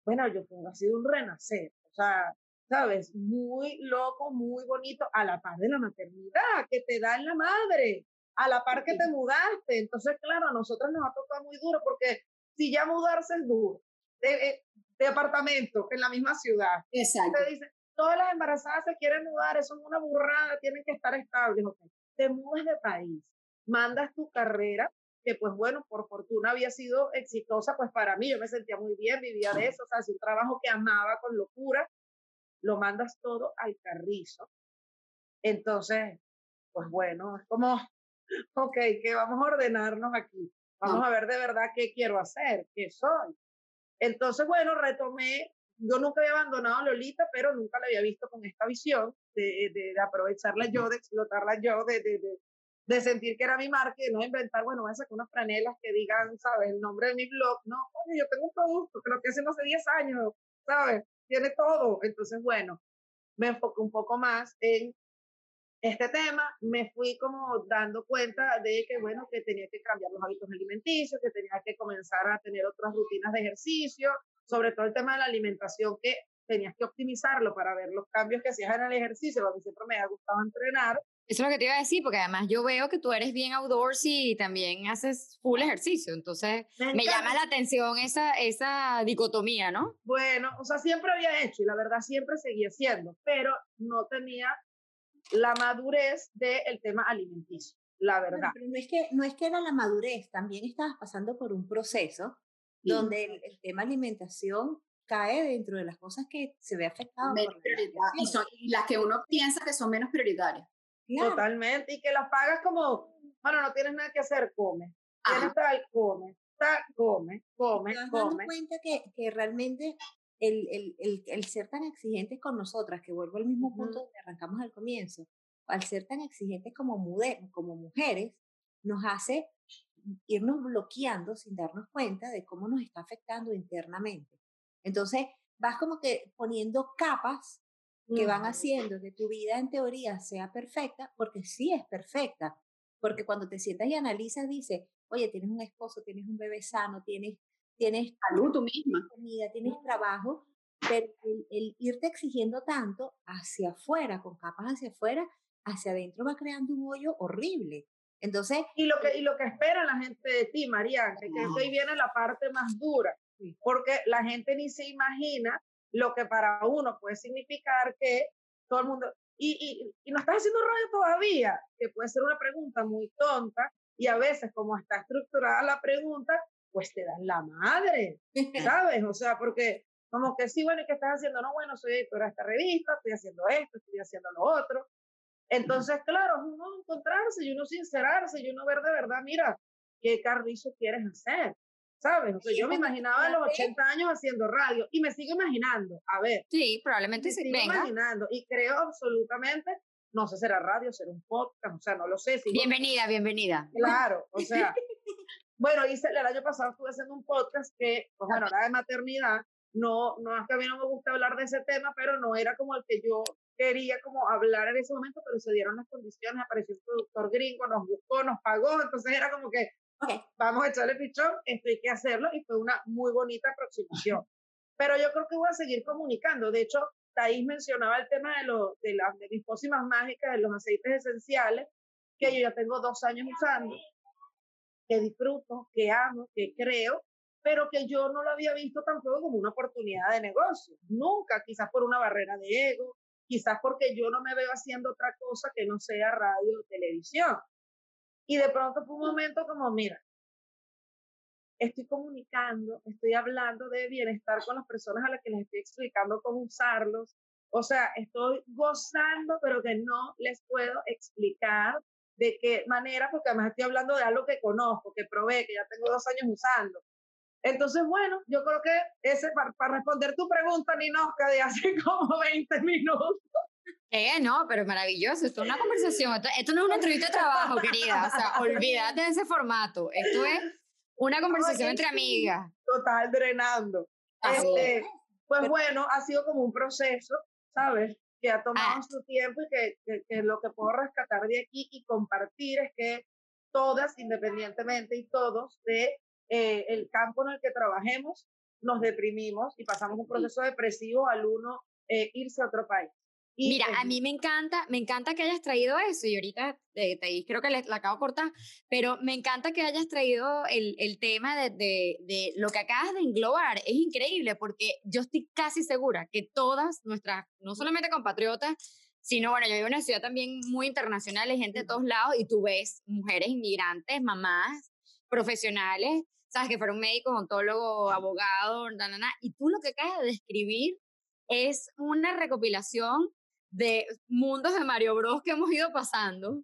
Bueno, yo fue, ha sido un renacer. O sea, ¿sabes? Muy loco, muy bonito, a la par de la maternidad que te da en la madre, a la par que te mudaste. Entonces, claro, a nosotros nos ha tocado muy duro porque si ya mudarse es duro, de, de apartamento en la misma ciudad. Exacto. Te dicen, todas las embarazadas se quieren mudar, eso es una burrada, tienen que estar estables. Okay te mudas de país, mandas tu carrera, que pues bueno, por fortuna había sido exitosa, pues para mí yo me sentía muy bien, vivía de eso, o sea, hacía un trabajo que amaba con locura, lo mandas todo al carrizo. Entonces, pues bueno, es como, [LAUGHS] ok, que vamos a ordenarnos aquí, vamos a ver de verdad qué quiero hacer, qué soy. Entonces, bueno, retomé yo nunca había abandonado a Lolita, pero nunca la había visto con esta visión de, de, de aprovecharla yo, de explotarla yo, de, de, sentir que era mi marca y no inventar, bueno, voy a sacar unas franelas que digan, ¿sabes? El nombre de mi blog. No, oye, yo tengo un producto que lo que hace hace 10 años, ¿sabes? Tiene todo. Entonces, bueno, me enfoqué un poco más en este tema, me fui como dando cuenta de que, bueno, que tenía que cambiar los hábitos alimenticios, que tenía que comenzar a tener otras rutinas de ejercicio, sobre todo el tema de la alimentación, que tenías que optimizarlo para ver los cambios que hacías en el ejercicio, porque siempre me ha gustado entrenar. Eso es lo que te iba a decir, porque además yo veo que tú eres bien outdoorsy y también haces full ejercicio, entonces me, me llama la atención esa, esa dicotomía, ¿no? Bueno, o sea, siempre había hecho y la verdad siempre seguía haciendo, pero no tenía la madurez del tema alimenticio, la verdad. pero no es, que, no es que era la madurez, también estabas pasando por un proceso donde el, tema alimentación cae dentro de las cosas que se ve afectado. y, son, y las que uno piensa que son menos prioritarias. Totalmente, y que las pagas como, bueno, no tienes nada que hacer, come. Tienes tal, come. Tal, come, come, Te come. dando cuenta que, que realmente el, el, el, el, ser tan exigentes con nosotras, que vuelvo al mismo punto uh -huh. donde arrancamos al comienzo, al ser tan exigentes como, como mujeres, nos hace irnos bloqueando sin darnos cuenta de cómo nos está afectando internamente. Entonces, vas como que poniendo capas que van haciendo que tu vida en teoría sea perfecta, porque sí es perfecta, porque cuando te sientas y analizas, dices, oye, tienes un esposo, tienes un bebé sano, tienes, tienes salud tú misma, comida, tienes trabajo, pero el, el irte exigiendo tanto hacia afuera, con capas hacia afuera, hacia adentro va creando un hoyo horrible. Entonces. Y lo que, y lo que espera la gente de ti, María, que, que ahí viene la parte más dura, porque la gente ni se imagina lo que para uno puede significar que todo el mundo. Y, y, y no estás haciendo radio todavía, que puede ser una pregunta muy tonta, y a veces, como está estructurada la pregunta, pues te dan la madre, [LAUGHS] ¿sabes? O sea, porque como que sí, bueno, ¿y qué estás haciendo? No, bueno, soy editora de esta revista, estoy haciendo esto, estoy haciendo lo otro. Entonces, claro, uno encontrarse y uno sincerarse y uno ver de verdad, mira, ¿qué carrizo quieres hacer? ¿Sabes? O sea, yo me imaginaba a los 80 años haciendo radio y me sigo imaginando. A ver. Sí, probablemente me sigo imaginando y creo absolutamente, no sé, será radio, será un podcast, o sea, no lo sé. bienvenida, bienvenida. Claro, o sea, [LAUGHS] bueno, hice, el año pasado estuve haciendo un podcast que, pues bueno, era de maternidad. No, no es que a mí no me gusta hablar de ese tema, pero no era como el que yo quería como hablar en ese momento, pero se dieron las condiciones, apareció un productor gringo, nos buscó, nos pagó, entonces era como que, vamos a echarle pichón, esto hay que hacerlo, y fue una muy bonita aproximación. Pero yo creo que voy a seguir comunicando. De hecho, Thais mencionaba el tema de, lo, de, las de mis pócimas mágicas, de los aceites esenciales, que yo ya tengo dos años usando, que disfruto, que amo, que creo, pero que yo no lo había visto tampoco como una oportunidad de negocio. Nunca, quizás por una barrera de ego, quizás porque yo no me veo haciendo otra cosa que no sea radio o televisión. Y de pronto fue un momento como, mira, estoy comunicando, estoy hablando de bienestar con las personas a las que les estoy explicando cómo usarlos. O sea, estoy gozando, pero que no les puedo explicar de qué manera, porque además estoy hablando de algo que conozco, que probé, que ya tengo dos años usando. Entonces, bueno, yo creo que ese, para, responder tu pregunta, Ninoska, de hace [LAUGHS] como 20 minutos. Eh, no, pero maravilloso, esto es una conversación, esto, no es una [LAUGHS] entrevista de trabajo, querida, o sea, olvídate de ese formato, esto es una conversación entre amigas. Total, drenando. Este, pues bueno, ha sido como un proceso, ¿sabes? Que ha tomado ah. su tiempo y que, que lo que puedo rescatar de aquí y compartir es que todas, independientemente y todos, de eh, el campo en el que trabajemos, nos deprimimos y pasamos un proceso depresivo al uno eh, irse a otro país. Mira, a mí me encanta, me encanta que hayas traído eso y ahorita te, te creo que la acabo de cortar, pero me encanta que hayas traído el, el tema de, de, de, lo que acabas de englobar. Es increíble porque yo estoy casi segura que todas nuestras, no solamente compatriotas, sino, bueno, yo vivo en una ciudad también muy internacional, hay gente de todos lados y tú ves mujeres inmigrantes, mamás, profesionales sabes que fueron médico, ontólogo, abogado, y tú lo que acabas de describir es una recopilación de mundos de Mario Bros que hemos ido pasando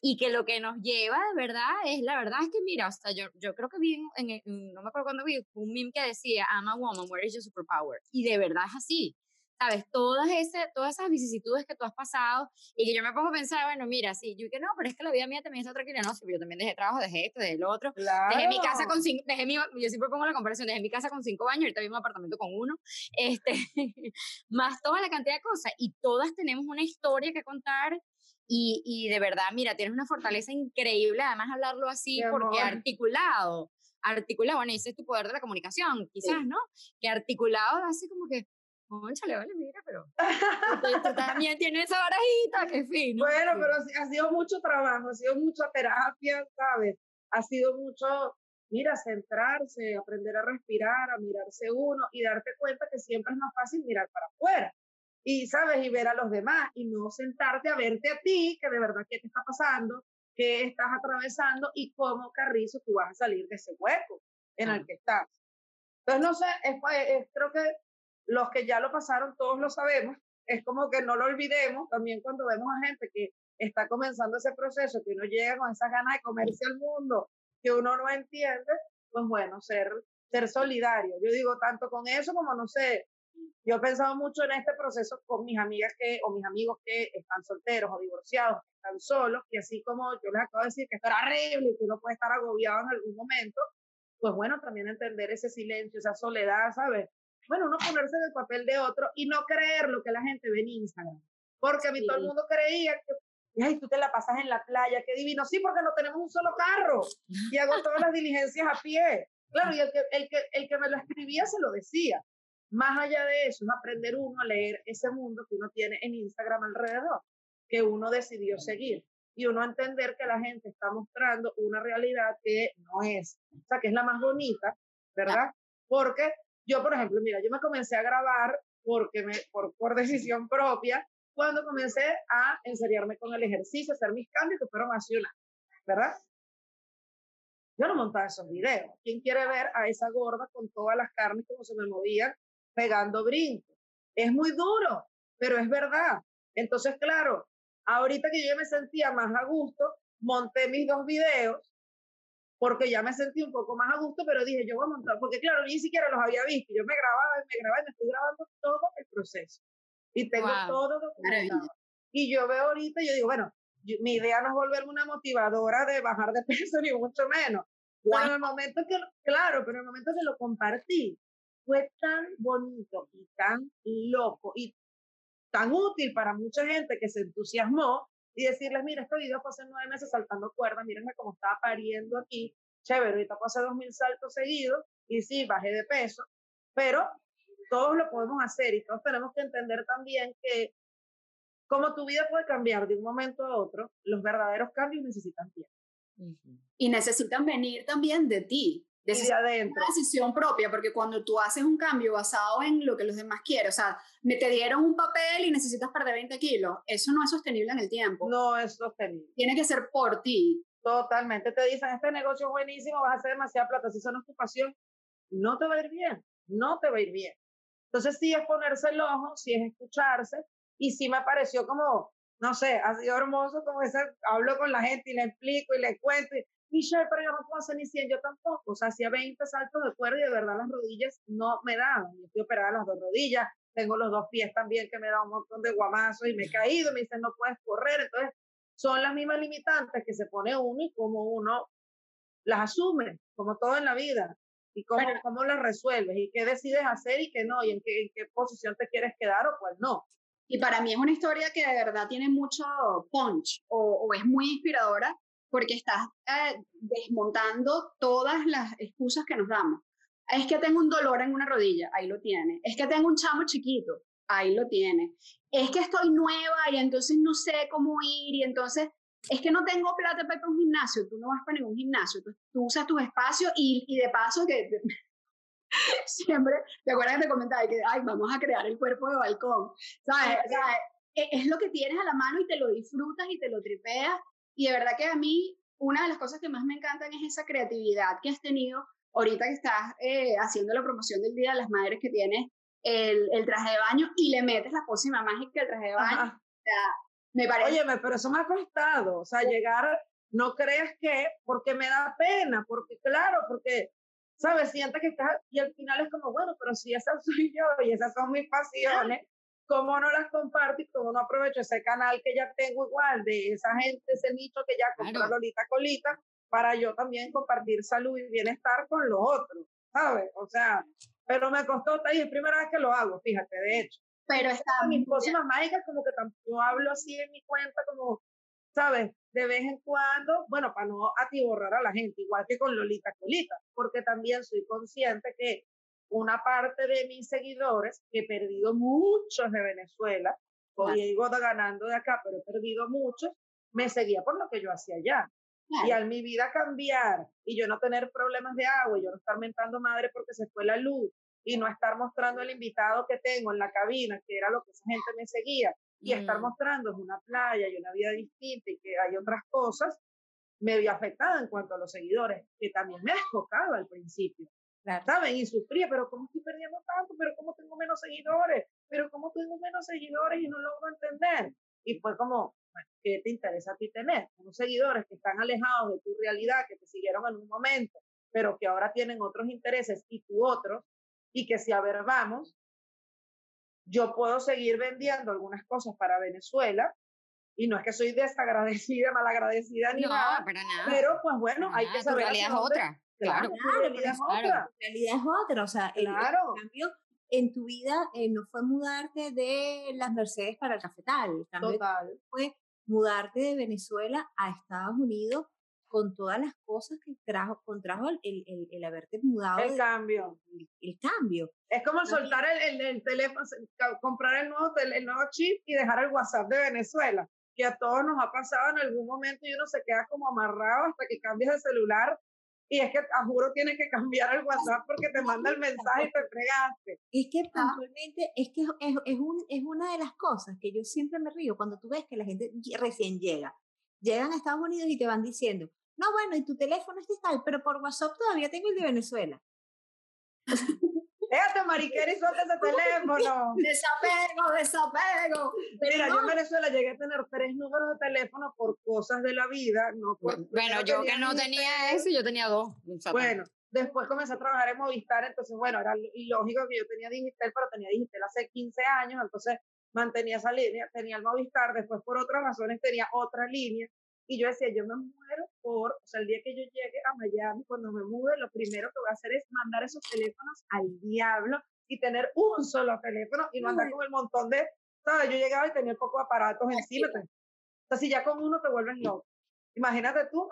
y que lo que nos lleva de verdad es, la verdad es que mira, hasta yo, yo creo que vi, en, no me acuerdo cuándo vi, un meme que decía, I'm a woman, where is your superpower? Y de verdad es así. ¿Sabes? Todas, ese, todas esas vicisitudes que tú has pasado y que yo me pongo a pensar, bueno, mira, sí, yo que no, pero es que la vida mía también está tranquila, no, sí, yo también dejé trabajo, dejé esto, dejé lo otro, dejé mi casa con cinco, dejé mi, yo siempre pongo la comparación, dejé mi casa con cinco años, ahorita vivo un apartamento con uno, este, [LAUGHS] más toda la cantidad de cosas y todas tenemos una historia que contar y, y de verdad, mira, tienes una fortaleza increíble, además hablarlo así porque articulado, articulado, bueno, ese es tu poder de la comunicación, quizás, ¿no? Que articulado así como que, Conchale, vale, mira, pero tú, también tienes esa barajita, qué fin. Bueno, pero ha sido mucho trabajo, ha sido mucha terapia, ¿sabes? Ha sido mucho, mira, centrarse, aprender a respirar, a mirarse uno y darte cuenta que siempre es más fácil mirar para afuera. Y, ¿sabes? Y ver a los demás y no sentarte a verte a ti, que de verdad qué te está pasando, qué estás atravesando y cómo carrizo tú vas a salir de ese hueco en el que estás. Entonces, no sé, es, creo que los que ya lo pasaron, todos lo sabemos. Es como que no lo olvidemos también cuando vemos a gente que está comenzando ese proceso, que uno llega con esas ganas de comerse el mundo, que uno no entiende, pues bueno, ser, ser solidario. Yo digo, tanto con eso como, no sé, yo he pensado mucho en este proceso con mis amigas que, o mis amigos que están solteros o divorciados, que están solos, que así como yo les acabo de decir que esto era horrible y que uno puede estar agobiado en algún momento, pues bueno, también entender ese silencio, esa soledad, ¿sabes? Bueno, uno ponerse en el papel de otro y no creer lo que la gente ve en Instagram. Porque a mí todo el mundo creía que, ay, tú te la pasas en la playa, qué divino. Sí, porque no tenemos un solo carro y hago todas las diligencias a pie. Claro, y el que, el, que, el que me lo escribía se lo decía. Más allá de eso, es aprender uno a leer ese mundo que uno tiene en Instagram alrededor, que uno decidió seguir. y uno entender que la gente está mostrando una realidad que no es, o sea, que es la más bonita, ¿verdad? Porque yo, por ejemplo, mira, yo me comencé a grabar porque me, por, por decisión propia, cuando comencé a enseriarme con el ejercicio, hacer mis cambios que fueron hace ¿verdad? Yo no montaba esos videos. ¿Quién quiere ver a esa gorda con todas las carnes como se me movían pegando brincos? Es muy duro, pero es verdad. Entonces, claro, ahorita que yo me sentía más a gusto, monté mis dos videos porque ya me sentí un poco más a gusto, pero dije, yo voy a montar, porque claro, ni siquiera los había visto. Yo me grababa me grababa me estoy grabando todo el proceso. Y tengo todo documentado. Y yo veo ahorita yo digo, bueno, mi idea no es volverme una motivadora de bajar de [LAUGHS] peso, ni mucho menos. Pero en el momento que, claro, pero en el momento que lo compartí, fue tan bonito y tan loco y tan útil para mucha gente que se entusiasmó y decirles, mira, este video fue hace nueve meses saltando cuerdas, mírenme cómo estaba pariendo aquí, chévere, ahorita hace dos mil saltos seguidos y sí, bajé de peso, pero todos lo podemos hacer y todos tenemos que entender también que como tu vida puede cambiar de un momento a otro, los verdaderos cambios necesitan tiempo. Y necesitan venir también de ti, de, de adentro. Una decisión propia, porque cuando tú haces un cambio basado en lo que los demás quieren, o sea, me te dieron un papel y necesitas perder 20 kilos, eso no es sostenible en el tiempo. No es sostenible. Tiene que ser por ti. Totalmente. Te dicen, este negocio es buenísimo, vas a hacer demasiada plata, si tu pasión, no te va a ir bien, no te va a ir bien. Entonces sí es ponerse el ojo, sí es escucharse, y sí me pareció como, no sé, ha sido hermoso como ese, hablo con la gente y le explico y le cuento, y, Michelle, pero yo no puedo hacer ni 100, yo tampoco, o sea, hacía 20 saltos de cuerda y de verdad las rodillas no me daban, yo estoy operada las dos rodillas, tengo los dos pies también que me da un montón de guamazos y me he caído, me dicen no puedes correr, entonces son las mismas limitantes que se pone uno y como uno las asume, como todo en la vida, y cómo, cómo las resuelves, y qué decides hacer y qué no, y en qué, en qué posición te quieres quedar o cuál no. Y para mí es una historia que de verdad tiene mucho punch o, es muy inspiradora porque estás eh, desmontando todas las excusas que nos damos. Es que tengo un dolor en una rodilla, ahí lo tiene. Es que tengo un chamo chiquito, ahí lo tiene. Es que estoy nueva y entonces no sé cómo ir y entonces es que no tengo plata para ir a un gimnasio, tú no vas para ningún gimnasio, tú, tú usas tus espacios y, y de paso que [LAUGHS] siempre, ¿te acuerdas que te comentaba que, ay, vamos a crear el cuerpo de balcón? ¿Sabes? E, es lo que tienes a la mano y te lo disfrutas y te lo tripeas. Y de verdad que a mí, una de las cosas que más me encantan es esa creatividad que has tenido ahorita que estás eh, haciendo la promoción del Día de las Madres que tienes el, el, traje de baño y le metes la pócima mágica al traje de baño. O sea, me parece... Óyeme, pero eso me ha costado, o sea, llegar, no crees que, porque me da pena, porque claro, porque ¿sabes? Siente que estás, y al final es como, bueno, pero si esa [LAUGHS] soy yo y esas son mis pasiones, ¿cómo no las comparto y cómo no aprovecho ese canal que ya tengo igual, de esa gente, ese nicho que ya compró Lolita Colita, para yo también compartir salud y bienestar con los otros, ¿sabes? O sea, pero me costó, y es primera vez que lo hago, fíjate, de hecho. Pero está mis próximas mágicas, como que yo hablo así en mi cuenta, como, ¿sabes? de vez en cuando, bueno, para no atiborrar a la gente, igual que con Lolita Colita, porque también soy consciente que una parte de mis seguidores, que he perdido muchos de Venezuela, hoy digo ganando de acá, pero he perdido muchos, me seguía por lo que yo hacía allá. Y al mi vida cambiar y yo no tener problemas de agua y yo no estar mentando madre porque se fue la luz y no estar mostrando el invitado que tengo en la cabina, que era lo que esa gente me seguía, y estar mm. mostrando una playa y una vida distinta y que hay otras cosas, me vi afectada en cuanto a los seguidores, que también me ha al principio. ¿Saben? Y sufría, pero ¿cómo estoy perdiendo tanto? ¿Pero cómo tengo menos seguidores? ¿Pero cómo tengo menos seguidores y no logro entender? Y fue como, ¿qué te interesa a ti tener? Unos seguidores que están alejados de tu realidad, que te siguieron en un momento, pero que ahora tienen otros intereses y tú otros, y que si a ver vamos, yo puedo seguir vendiendo algunas cosas para Venezuela y no es que soy desagradecida, [LAUGHS] malagradecida ni nada, pero pues bueno, hay que saber. La realidad es otra. Claro, la realidad es otra. La realidad es otra, o sea, claro. el, cambio en tu vida eh, no fue mudarte de las Mercedes para el cafetal, el fue mudarte de Venezuela a Estados Unidos con todas las cosas que trajo, contrajo el, el, el haberte mudado. El cambio. El, cambio. Es como soltar el, el, teléfono, comprar el nuevo, el nuevo chip y dejar el WhatsApp de Venezuela. que a todos nos ha pasado en algún momento y uno se queda como amarrado hasta que cambias de celular y es que, a juro, tienes que cambiar el WhatsApp porque te manda el mensaje y te fregaste. Es que puntualmente, es que es, es, un, es una de las cosas que yo siempre me río cuando tú ves que la gente recién llega. Llegan a Estados Unidos y te van diciendo, no, bueno, y tu teléfono es tal, pero por WhatsApp todavía tengo el de Venezuela. Déjate, mariquera, y suelta ese teléfono. Desapego, desapego. Mira, yo en Venezuela llegué a tener tres números de teléfono por cosas de la vida. No bueno, yo que no tenía eso, yo tenía dos. Bueno, después comencé a trabajar en Movistar, entonces, bueno, era lógico que yo tenía Digital, pero tenía Digital hace 15 años, entonces mantenía esa línea, tenía el Movistar, después por otras razones tenía otra línea, y yo decía, yo me muero por, o sea, el día que yo llegue a Miami, cuando me mude, lo primero que voy a hacer es mandar esos teléfonos al diablo y tener un solo teléfono y no andar con el montón de, ¿sabes? Yo llegaba y tenía poco aparatos encima. O sea, si ya con uno te vuelves loco. Imagínate tú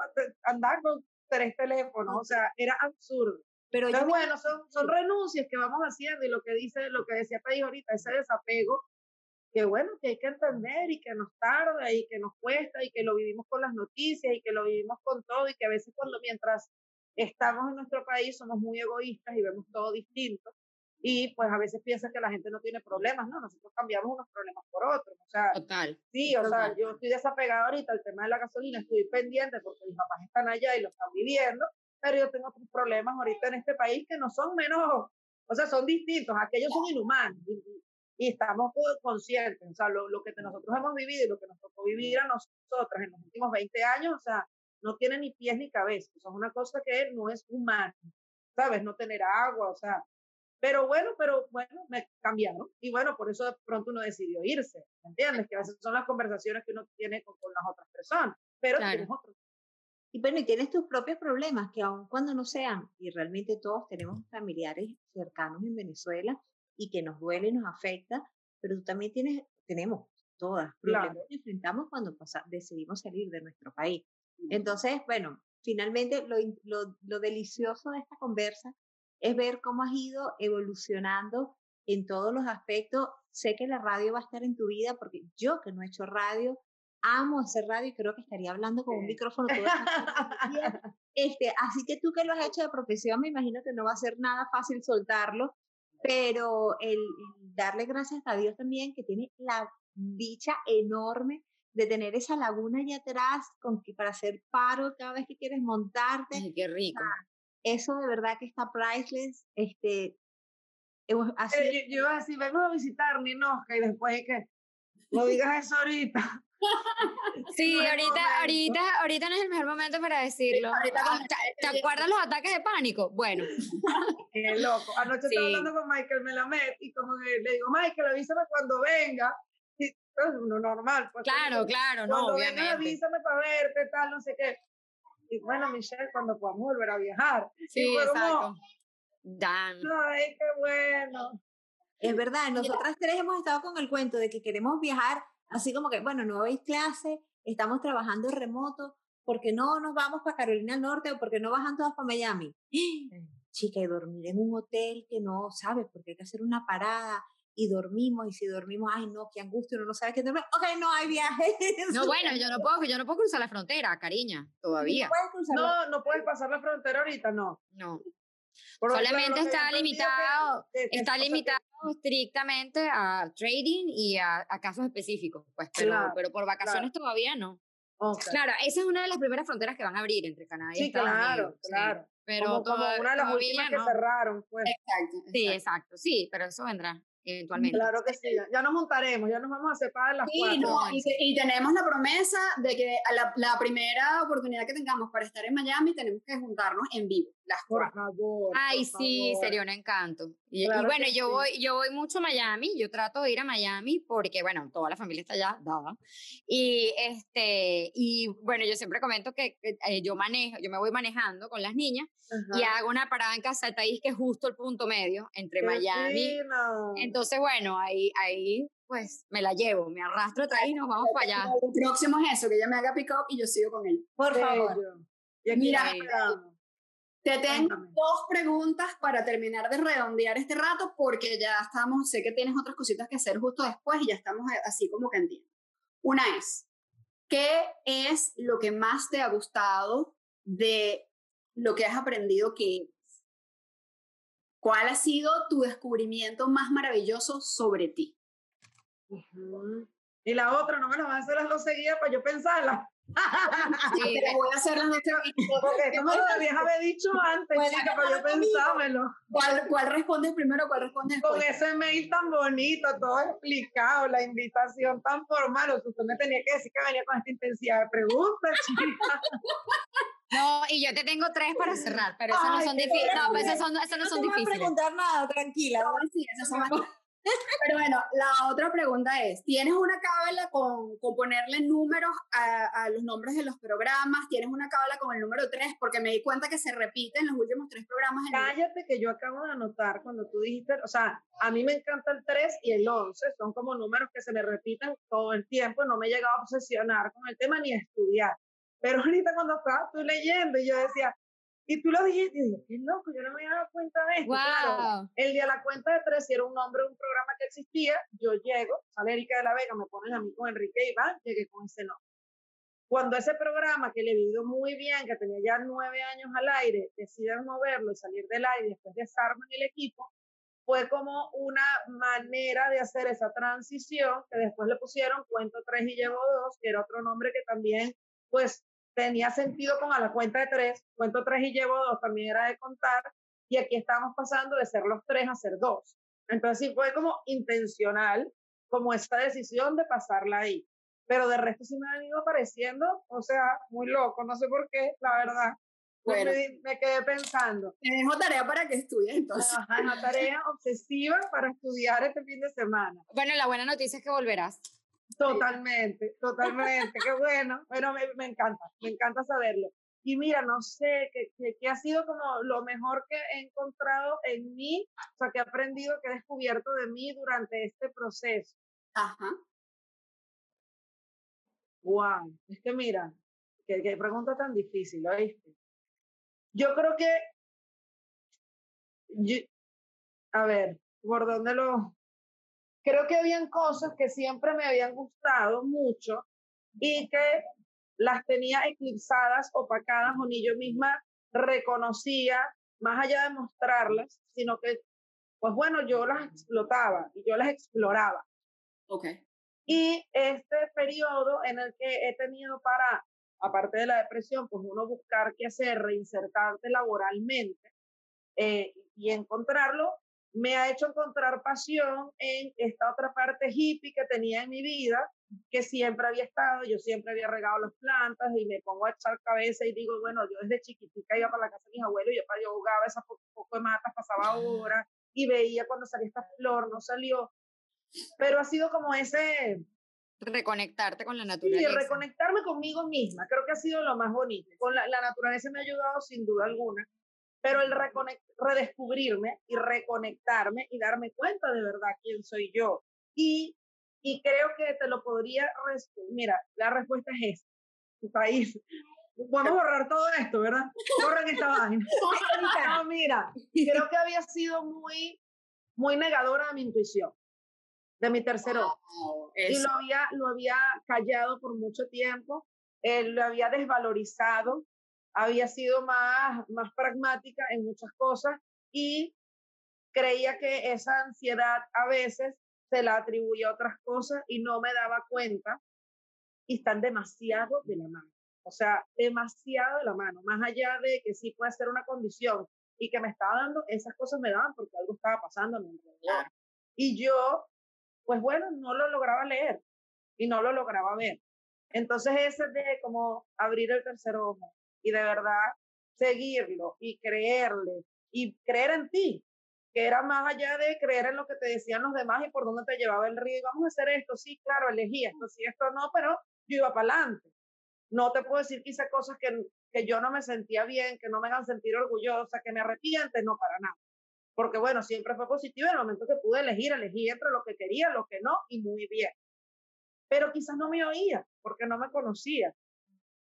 andar con tres teléfonos, o sea, era absurdo. Pero bueno, son, son renuncias que vamos haciendo y lo que dice, lo que decía País ahorita, ese desapego que bueno, que hay que entender y que nos tarda y que nos cuesta y que lo vivimos con las noticias y que lo vivimos con todo y que a veces cuando mientras estamos en nuestro país somos muy egoístas y vemos todo distinto y pues a veces piensan que la gente no tiene problemas, ¿no? Nosotros cambiamos unos problemas por otros, o sea, Total. sí, o sea, yo estoy desapegada ahorita al tema de la gasolina, estoy pendiente porque mis papás están allá y lo están viviendo, pero yo tengo otros problemas ahorita en este país que no son menos, o sea, son distintos, aquellos son inhumanos, y estamos conscientes, o sea, lo, lo, que nosotros hemos vivido y lo que nos tocó vivir a nosotros en los últimos 20 años, o sea, no tiene ni pies ni cabeza, o sea, es una cosa que no es humana, ¿sabes? No tener agua, o sea, pero bueno, pero bueno, me cambiaron y bueno, por eso de pronto uno decidió irse, ¿me entiendes? Que a veces son las conversaciones que uno tiene con, con las otras personas, pero tienes otros. Y bueno, y tienes tus propios problemas que aun cuando no sean, y realmente todos tenemos familiares cercanos en Venezuela, y que nos duele y nos afecta, pero tú también tienes, tenemos todas problemas que enfrentamos cuando decidimos salir de nuestro país. Entonces, bueno, finalmente lo, lo, lo delicioso de esta conversa es ver cómo has ido evolucionando en todos los aspectos. Sé que la radio va a estar en tu vida porque yo que no he hecho radio, amo hacer radio y creo que estaría hablando con un micrófono todo [LAUGHS] este, Así que tú que lo has hecho de profesión, me imagino que no va a ser nada fácil soltarlo pero el, darle gracias a Dios también que tiene la dicha enorme de tener esa laguna allá atrás con que para hacer paro cada vez que quieres montarte. Ay, qué rico. eso de verdad que está priceless. Este, así, eh, yo, iba a decir, vengo a visitar Ninosca y después que no digas eso ahorita. Sí, ahorita, ahorita, ahorita no es el mejor momento para decirlo. Ah, ¿Te, acuerdas los ataques de pánico? Bueno. [LAUGHS] Qué loco. Anoche estaba hablando con Michael Melamed y como que le digo, Michael, avísame cuando venga. Y, pues, lo normal. Pues, claro, claro, no, obviamente. Venga, avísame para verte, tal, no sé qué. Y bueno, Michelle, cuando podamos volver a viajar. Sí, exacto. Dan. Ay, qué bueno. Es verdad, nosotras tres hemos estado con el cuento de que queremos viajar Así como que, bueno, no veis clase, estamos trabajando remoto, ¿por qué no nos vamos para Carolina del Norte o por qué no bajan todas para Miami? Chica, y dormir en un hotel que no sabes, porque hay que hacer una parada y dormimos, y si dormimos, ay no, qué angustia, uno no sabe qué dormir. Ok, no hay viaje. [LAUGHS] No, bueno, yo no puedo, yo no puedo cruzar la frontera, cariña, todavía. No, no puedes pasar la frontera ahorita, no. No. Solamente está limitado, está limitado estrictamente a trading y a, casos específicos, pues, pero, pero por vacaciones todavía no. Claro, esa es una de las primeras fronteras que van a abrir entre Canadá y Estados claro, Unidos. Claro, Pero como, una de las últimas que cerraron, pues. Exacto, Sí, exacto, sí, pero eso vendrá eventualmente. Claro que sí, ya nos montaremos, ya nos vamos a separar las sí, No, y, tenemos la promesa de que a la, la, primera oportunidad que tengamos para estar en Miami tenemos que juntarnos en vivo. Las por favor. Ay, sí, sería un encanto. Y, bueno, yo voy, yo voy mucho a Miami, yo trato de ir a Miami porque, bueno, toda la familia está allá, dada. Y este, y bueno, yo siempre comento que eh, yo manejo, yo me voy manejando con las niñas y hago una parada en Casa de Taís, que es justo el punto medio entre Miami. Entonces, bueno, ahí, ahí pues me la llevo, me arrastro y nos vamos para allá. El próximo es eso, que ella me haga pick up y yo sigo con él. Por favor. Mira, te tengo dos preguntas para terminar de redondear este rato porque ya estamos, sé que tienes otras cositas que hacer justo después y ya estamos así como que entiendo. Una es, ¿qué es lo que más te ha gustado de lo que has aprendido que ¿Cuál ha sido tu descubrimiento más maravilloso sobre ti? Y la otra, no me la vas a hacer las dos seguidas para yo pensarla. Sí, pero voy a hacer las [LAUGHS] dos Porque esto me lo debías haber dicho antes, chica, para yo pensármelo. ¿Cuál, ¿Cuál respondes primero, cuál respondes después? Con ese mail tan bonito, todo explicado, la invitación tan formal, usted me tenía que decir que venía con esta intensidad de preguntas, chica. [LAUGHS] No, y yo te tengo tres para cerrar, pero esas no son difíciles. No, pues esas, son, no son no difíciles. No preguntar nada, tranquila. sí, esas son Pero bueno, la otra pregunta es, ¿tienes una cábala con, con ponerle números a, a, los nombres de los programas? ¿Tienes una cábala con el número 3? Porque me di cuenta que se repiten los últimos tres programas. Cállate que yo acabo de anotar cuando tú dijiste, o sea, a mí me encanta el 3 y el 11, son como números que se me repiten todo el tiempo, no me he llegado a obsesionar con el tema ni a estudiar. Pero ahorita cuando estaba tú leyendo yo decía, y tú lo dijiste, y dije, qué loco, yo no me había dado cuenta de esto. Claro, el día de la cuenta de tres, si era un nombre de un programa que existía, yo llego, sale Erika de la Vega, me ponen a mí con Enrique Iván, llegué con ese nombre. Cuando ese programa, que le he ido muy bien, que tenía ya nueve años al aire, deciden moverlo y salir del aire después desarman el equipo, fue como una manera de hacer esa transición, que después le pusieron Cuento 3 y Llevo 2, que era otro nombre que también, pues, tenía sentido con a la cuenta de tres, cuento tres y llevo dos, también era de contar, y aquí estamos pasando de ser los tres a ser dos. Entonces sí fue como intencional, como esta decisión de pasarla ahí. Pero de resto sí me ha venido apareciendo, o sea, muy loco, no sé por qué, la verdad. Bueno, me, quedé pensando. Tenemos tarea para que estudies entonces. una tarea obsesiva para estudiar este fin de semana. Bueno, la buena noticia es que volverás. Totalmente, totalmente, qué bueno. Bueno, me, me, encanta, me encanta saberlo. Y mira, no sé, qué que, ha sido como lo mejor que he encontrado en mí, o sea, que he aprendido, que he descubierto de mí durante este proceso. Ajá. Wow, es que mira, qué, qué pregunta tan difícil, ¿oíste? Yo creo que, a ver, ¿por dónde lo, creo que habían cosas que siempre me habían gustado mucho y que las tenía eclipsadas, opacadas o ni yo misma reconocía, más allá de mostrarlas, sino que, pues bueno, yo las explotaba y yo las exploraba. Ok. Y este periodo en el que he tenido para, aparte de la depresión, pues uno buscar qué hacer, reinsertarte laboralmente eh, y encontrarlo, me ha hecho encontrar pasión en esta otra parte hippie que tenía en mi vida, que siempre había estado, yo siempre había regado las plantas y me pongo a echar cabeza y digo, bueno, yo desde chiquitica iba para la casa de mis abuelos y yo, yo jugaba esa poco, poco de matas, pasaba horas y veía cuando salía esta flor, no salió, pero ha sido como ese... Reconectarte con la naturaleza. Sí, reconectarme conmigo misma, creo que ha sido lo más bonito. Con la, la naturaleza me ha ayudado sin duda alguna pero el redescubrirme y reconectarme y darme cuenta de verdad quién soy yo. Y, y creo que te lo podría, mira, la respuesta es esta, tu país. Podemos borrar todo esto, ¿verdad? Borren esta vaina. No, mira, creo que había sido muy, muy negadora de mi intuición, de mi tercero. y lo había, lo había callado por mucho tiempo, eh, lo había desvalorizado, había sido más, más pragmática en muchas cosas y creía que esa ansiedad a veces se la atribuía a otras cosas y no me daba cuenta y están demasiado de la mano. O sea, demasiado de la mano, más allá de que sí puede ser una condición y que me estaba dando, esas cosas me daban porque algo estaba pasando en mi Y yo, pues bueno, no lo lograba leer y no lo lograba ver. Entonces ese de como abrir el tercer ojo, y de verdad seguirlo y creerle y creer en ti, que era más allá de creer en lo que te decían los demás y por dónde te llevaba el río. Y vamos a hacer esto, sí, claro, elegí esto, sí, esto no, pero yo iba para adelante. No te puedo decir que hice cosas que, que yo no me sentía bien, que no me hagan sentir orgullosa, que me arrepiente, no para nada. Porque bueno, siempre fue positivo en el momento que pude elegir, elegí entre lo que quería, lo que no, y muy bien. Pero quizás no me oía, porque no me conocía.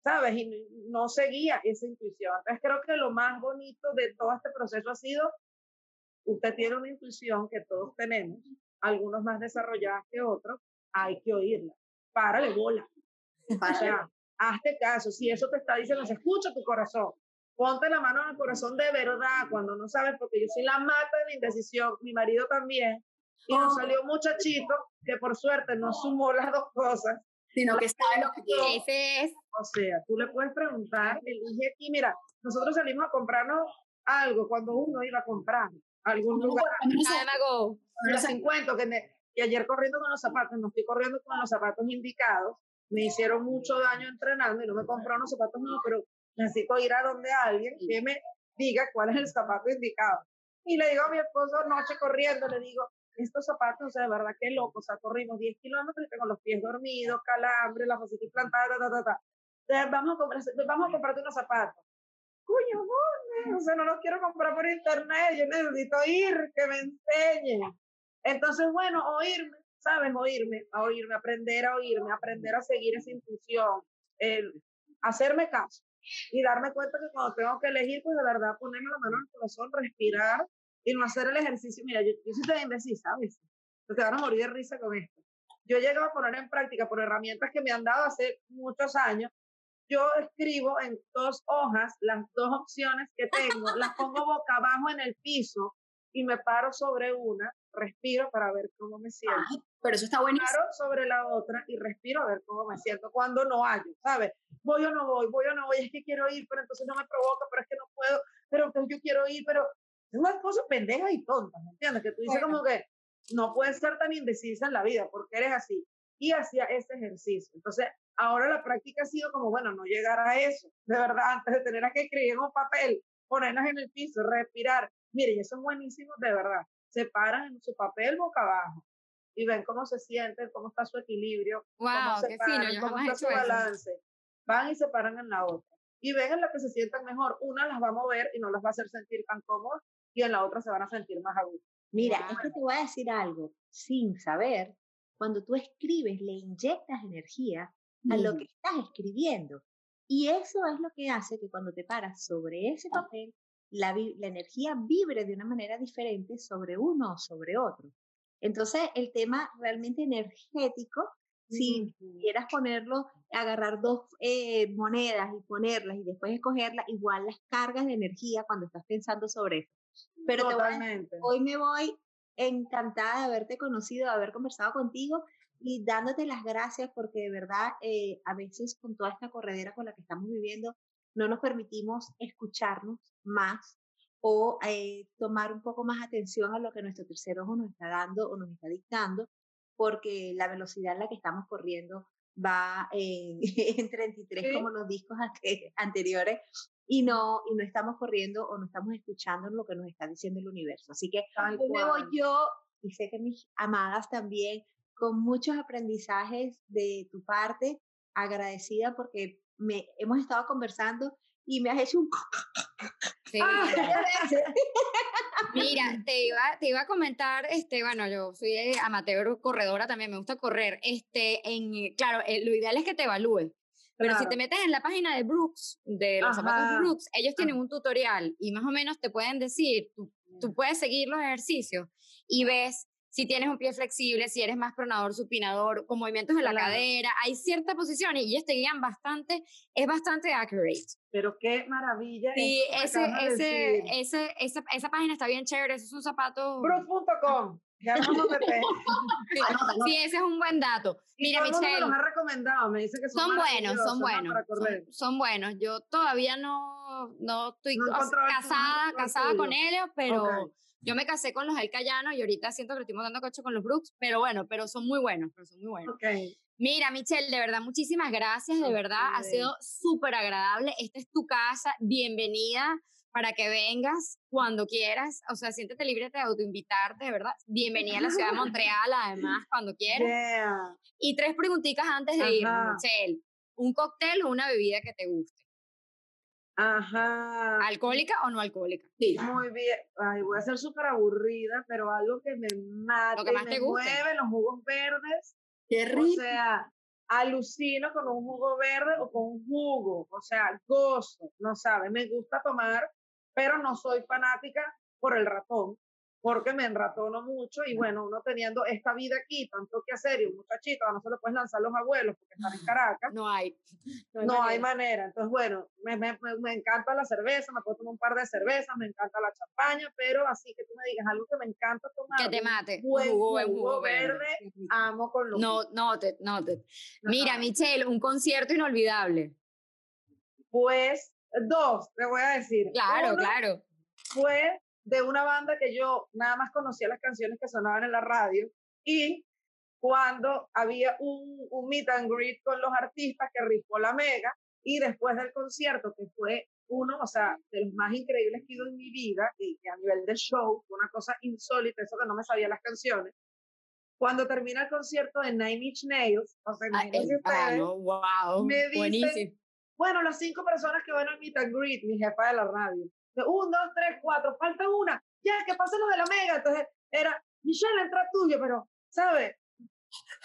¿Sabes? Y no seguía esa intuición. Entonces creo que lo más bonito de todo este proceso ha sido, usted tiene una intuición que todos tenemos, algunos más desarrolladas que otros, hay que oírla. Párale bola. O sea, hazte caso. Si eso te está diciendo, se escucha tu corazón. Ponte la mano en el corazón de verdad cuando no sabes, porque yo soy la mata de la indecisión, mi marido también. Y nos oh. salió un muchachito que por suerte no sumó las dos cosas. Sino que sabe lo que quiere. Ese es. O sea, tú le puedes preguntar, elige aquí, mira, nosotros salimos a comprarnos algo cuando uno iba a comprar algún lugar. No, los encuentro que, que ayer corriendo con los zapatos, no estoy corriendo con los zapatos indicados, me hicieron mucho daño entrenando y no me compraron los zapatos nuevos, pero necesito ir a donde alguien que me diga cuál es el zapato indicado. Y le digo a mi esposo, noche corriendo, le digo, estos zapatos, o sea, de verdad, qué loco, o sea, corrimos 10 kilómetros y tengo los pies dormidos, calambre, la fosita plantada, ta, ta, ta, vamos a, comprar, vamos a comprarte unos zapatos. Coño, o sea, no los quiero comprar por internet, yo necesito ir, que me enseñen. Entonces, bueno, oírme, ¿sabes? Oírme, a oírme, aprender a oírme, aprender a seguir esa intuición, el hacerme caso y darme cuenta que cuando tengo que elegir, pues de verdad ponerme la mano en el corazón, respirar y no hacer el ejercicio. Mira, yo, yo soy de imbécil, ¿sabes? Te van a morir de risa con esto. Yo llego a poner en práctica por herramientas que me han dado hace muchos años. Yo escribo en dos hojas las dos opciones que tengo, las [LAUGHS] pongo boca abajo en el piso y me paro sobre una respiro para ver cómo me siento. pero eso está buenísimo. Paro sobre la otra y respiro a ver cómo me siento cuando no hallo, ¿sabes? Voy o no voy, voy o no voy, es que quiero ir, pero entonces no me provoca, pero es que no puedo, pero entonces yo quiero ir, pero es una cosa pendeja y tonta, ¿me entiendes? Que tú dices como que no puedes ser tan indecisa en la vida porque eres así. Y hacía ese ejercicio. Entonces, ahora la práctica ha sido como, bueno, no llegar a eso, de verdad, antes de tener que escribir en un papel, ponerlas en el piso, respirar. Miren, eso es buenísimo, de verdad se paran en su papel boca abajo y ven cómo se sienten, cómo está su equilibrio, wow, cómo, se paran, cómo está su balance. Van y se paran en la otra. Y ven en la que se sientan mejor. Una las va a mover y no las va a hacer sentir tan cómodas y en la otra se van a sentir más a gusto. Mira, es que te voy a decir algo, sin saber, cuando tú escribes, le inyectas energía a lo que estás escribiendo. Y eso es lo que hace que cuando te paras sobre ese papel, la, energía vibre de una manera diferente sobre uno o sobre otro. Entonces, el tema realmente energético, si quieras ponerlo, agarrar dos eh, monedas y ponerlas y después escogerlas, igual las cargas de energía cuando estás pensando sobre eso. Pero hoy me voy encantada de haberte conocido, de haber conversado contigo y dándote las gracias porque de verdad eh, a veces con toda esta corredera con la que estamos viviendo no nos permitimos escucharnos más o eh, tomar un poco más atención a lo que nuestro tercer ojo nos está dando o nos está dictando, porque la velocidad en la que estamos corriendo va en, [LAUGHS] 33 como los discos anteriores y no, y no estamos corriendo o no estamos escuchando lo que nos está diciendo el universo. Así que me voy yo y sé que mis amadas también con muchos aprendizajes de tu parte, agradecida porque me, hemos estado conversando y me has hecho un... Sí. Ah, [LAUGHS] Mira, te iba, te iba a comentar, este, bueno, yo soy amateur corredora también, me gusta correr. Este, en, claro, eh, lo ideal es que te evalúes. Pero si te metes en la página de Brooks, de los zapatos Brooks, ellos tienen un tutorial y más o menos te pueden decir, tú, tú puedes seguir los ejercicios y ves si tienes un pie flexible, si eres más pronador, supinador, con movimientos de la cadera, hay ciertas posiciones y ellos te guían bastante, es bastante accurate. Pero qué maravilla. Sí, ese, ese, ese, esa, esa, página está bien chévere, ese es un zapato. Brooks.com. Ya no [LAUGHS] sí, ese es un buen dato. Mira, Michelle. los ha recomendado, me dice que son, son buenos, son buenos. Son, buenos. Yo todavía no, no estoy casada, casada con ellos, pero yo me casé con los El Cayano y ahorita siento que estoy dando coche con los Brooks, pero bueno, pero son muy buenos, pero son muy buenos. Okay. Mira, Michelle, de verdad, muchísimas gracias, de verdad, ha sido súper agradable. Esta es tu casa, bienvenida para que vengas cuando quieras, o sea, siéntete libre de autoinvitarte, de verdad. Bienvenida a la ciudad de [LAUGHS] Montreal, además, cuando quieras. Y tres preguntitas antes de ir, Michelle. ¿Un cóctel o una bebida que te guste? Ajá. ¿Alcohólica o no alcohólica? Sí. Muy bien. Ay, voy a ser súper aburrida, pero algo que me mate, Lo que más me te guste. mueve, los jugos verdes. Qué rico. O sea, alucino con un jugo verde o con un jugo. O sea, gozo, no sabes. Me gusta tomar, pero no soy fanática por el ratón. Porque me enratono mucho y bueno, uno teniendo esta vida aquí, tanto que hacer y un muchachito, no se lo puedes lanzar los abuelos porque están en [LAUGHS] Caracas. No hay. No, hay, manera. Entonces, bueno, me, me, me, encanta la cerveza, me puedo tomar un par de cervezas, me encanta la champaña, pero así que tú me digas algo que me encanta tomar. Que te mate. Buen jugo, jugo, verde, amo con los No, no, te, no te. Mira, Michelle, un concierto inolvidable. Pues, dos, te voy a decir. Claro, claro. Fue de una banda que yo nada más conocía las canciones que sonaban en la radio y cuando había un, un meet and greet con los artistas que rifó la Mega y después del concierto que fue uno, o sea, de los más increíbles que he ido en mi vida y, a nivel de show, una cosa insólita, eso que no me sabía las canciones. Cuando termina el concierto de Nine Inch Nails, o sea, ah, wow, me dicen, bueno, las cinco personas que van al meet and greet, mi jefa de la radio, un, dos, tres, cuatro, falta una, ya, que pase lo de la mega. Entonces era, Michelle, entra tuyo, pero, ¿sabes?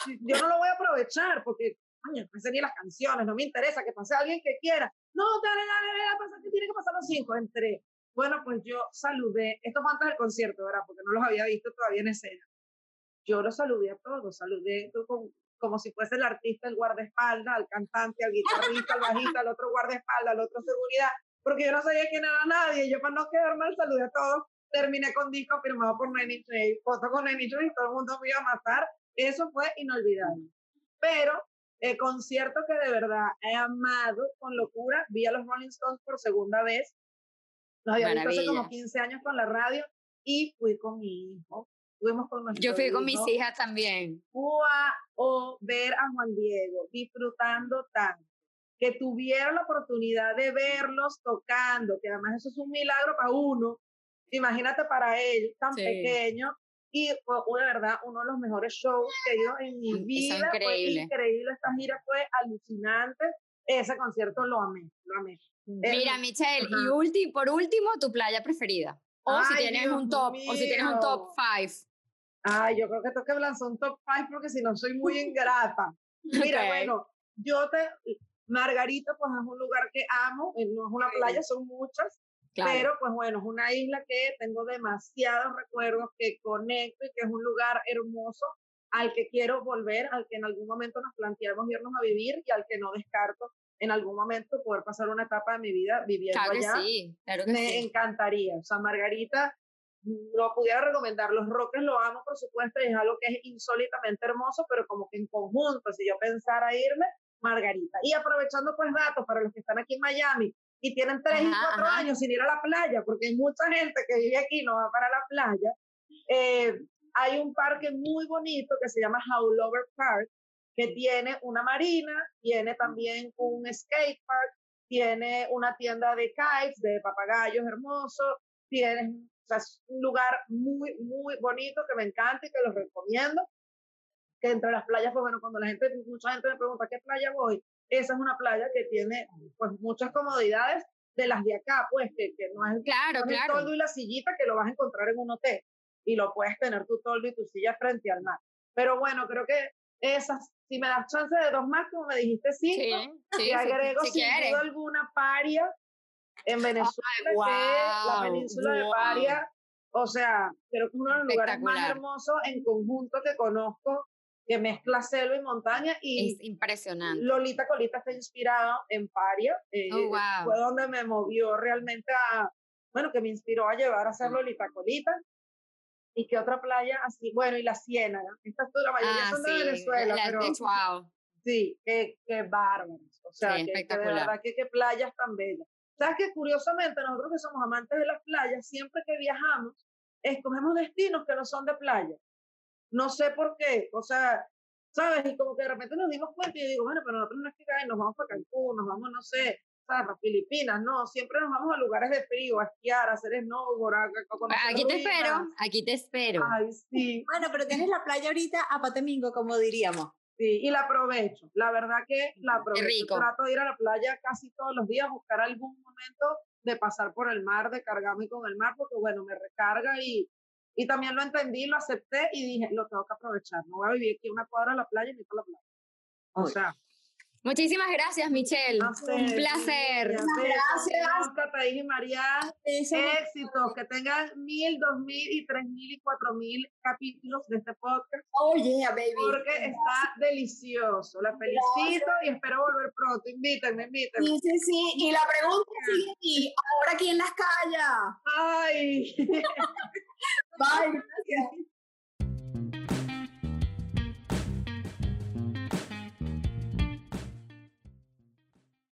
Yo no lo voy a aprovechar porque, coño, no sé ni las canciones, no me interesa que pase alguien que quiera. No, dale, dale, dale, pasa que tiene que pasar los cinco. Entré. Bueno, pues yo saludé, esto fue antes del concierto, ¿verdad? Porque no los había visto todavía en escena. Yo los saludé a todos, saludé como, como si fuese el artista, el guardaespaldas, al cantante, al guitarrista, al bajista, al otro guardaespaldas, al otro seguridad porque yo no sabía quién era nadie. Yo para no quedar mal saludé a todos. Terminé con disco firmado por Nanny Trey, foto con Nanny Trey y todo el mundo me iba a matar. Eso fue inolvidable. Pero el concierto que de verdad he amado con locura, vi a los Rolling Stones por segunda vez. Nos había visto hace como 15 años con la radio y fui con mi hijo. Fuimos con Yo fui con mis hijas también. o ver a Juan Diego disfrutando tanto que tuvieron la oportunidad de verlos tocando, que además eso es un milagro para uno, imagínate para él, tan pequeño, y fue de verdad uno de los mejores shows que he ido en mi vida. increíble. Fue increíble, esta gira fue alucinante, ese concierto lo amé, lo amé. Mira, Michelle, y por último, tu playa preferida. O si tienes un top, o si tienes un top five. Ay, yo creo que tengo que lanzar un top five porque si no soy muy [LAUGHS] ingrata. Mira, bueno, yo te, Margarita, pues es un lugar que amo, eh, no es una playa, son muchas, pero pues bueno, es una isla que tengo demasiados recuerdos, que conecto y que es un lugar hermoso al que quiero volver, al que en algún momento nos planteamos irnos a vivir y al que no descarto en algún momento poder pasar una etapa de mi vida viviendo claro allá. Sí, claro que Me encantaría. O sea, Margarita, lo pudiera recomendar. Los Roques lo amo, por supuesto, y es algo que es insólitamente hermoso, pero como que en conjunto, si yo pensara irme, Margarita. Y aprovechando pues datos para los que están aquí en Miami y tienen 3 y 4 años sin ir a la playa, porque hay mucha gente que vive aquí no va para la playa, eh, hay un parque muy bonito que se llama Howlover Park, que tiene una marina, tiene también un skate park, tiene una tienda de kites, de papagayos hermosos, tiene un lugar muy, muy bonito que me encanta y que los recomiendo que entre las playas, pues bueno, cuando la gente, mucha gente me pregunta, ¿qué playa voy? Esa es una playa que tiene pues muchas comodidades de las de acá, pues que, que no es, claro, el toldo y la sillita que lo vas a encontrar en un hotel y lo puedes tener tu toldo y tu silla frente al mar. Pero bueno, creo que esas, si me das chance de dos más, como me dijiste cinco, sí, agrego sin duda alguna Paria en Venezuela, que la península de Paria, o sea, creo que uno de los lugares más hermosos en conjunto que conozco que mezcla selva y montaña y es impresionante. Lolita Colita está inspirado en Paria, eh, oh, fue donde me movió realmente a, bueno, que me inspiró a llevar a hacer Lolita Colita. ¿Y qué otra playa? Así, bueno, y la Ciénaga. Estas la mayoría ah, son de Venezuela, pero wow. sí, qué, qué bárbaros. O sea, que, de verdad que qué playas tan bellas. ¿Sabes que curiosamente nosotros que somos amantes de las playas, siempre que viajamos, escogemos destinos que no son de playa? No sé por qué, o sea, ¿sabes? Y como que de repente nos dimos cuenta y digo, bueno, pero nosotros no es que nos vamos para Cancún, nos vamos, no sé, ¿sabes? Para Filipinas, no, siempre nos vamos a lugares de frío, a esquiar, a hacer snowboard, a, a Aquí te espero, aquí te espero. Ay, sí. Bueno, pero tienes la playa ahorita a Patemingo, como diríamos. Sí, y la aprovecho. La verdad que la aprovecho. rico. Trato de ir a la playa casi todos los días, buscar algún momento de pasar por el mar, de cargarme con el mar, porque bueno, me recarga y, y también lo entendí, lo acepté y dije, lo tengo que aprovechar. No voy a vivir aquí una cuadra a la playa ni para la playa. O sea. Muchísimas gracias, Michelle. Un placer. Gracias. Tataís y María. Éxitos. Que tengan mil, dos mil y tres mil y cuatro mil capítulos de este podcast. Oh, yeah, baby. Porque está delicioso. La felicito y espero volver pronto. Invítenme, invítenme. Sí, sí, sí. Y la pregunta sigue ahora quién las calla. Ay. [LAUGHS] Bye. Gracias.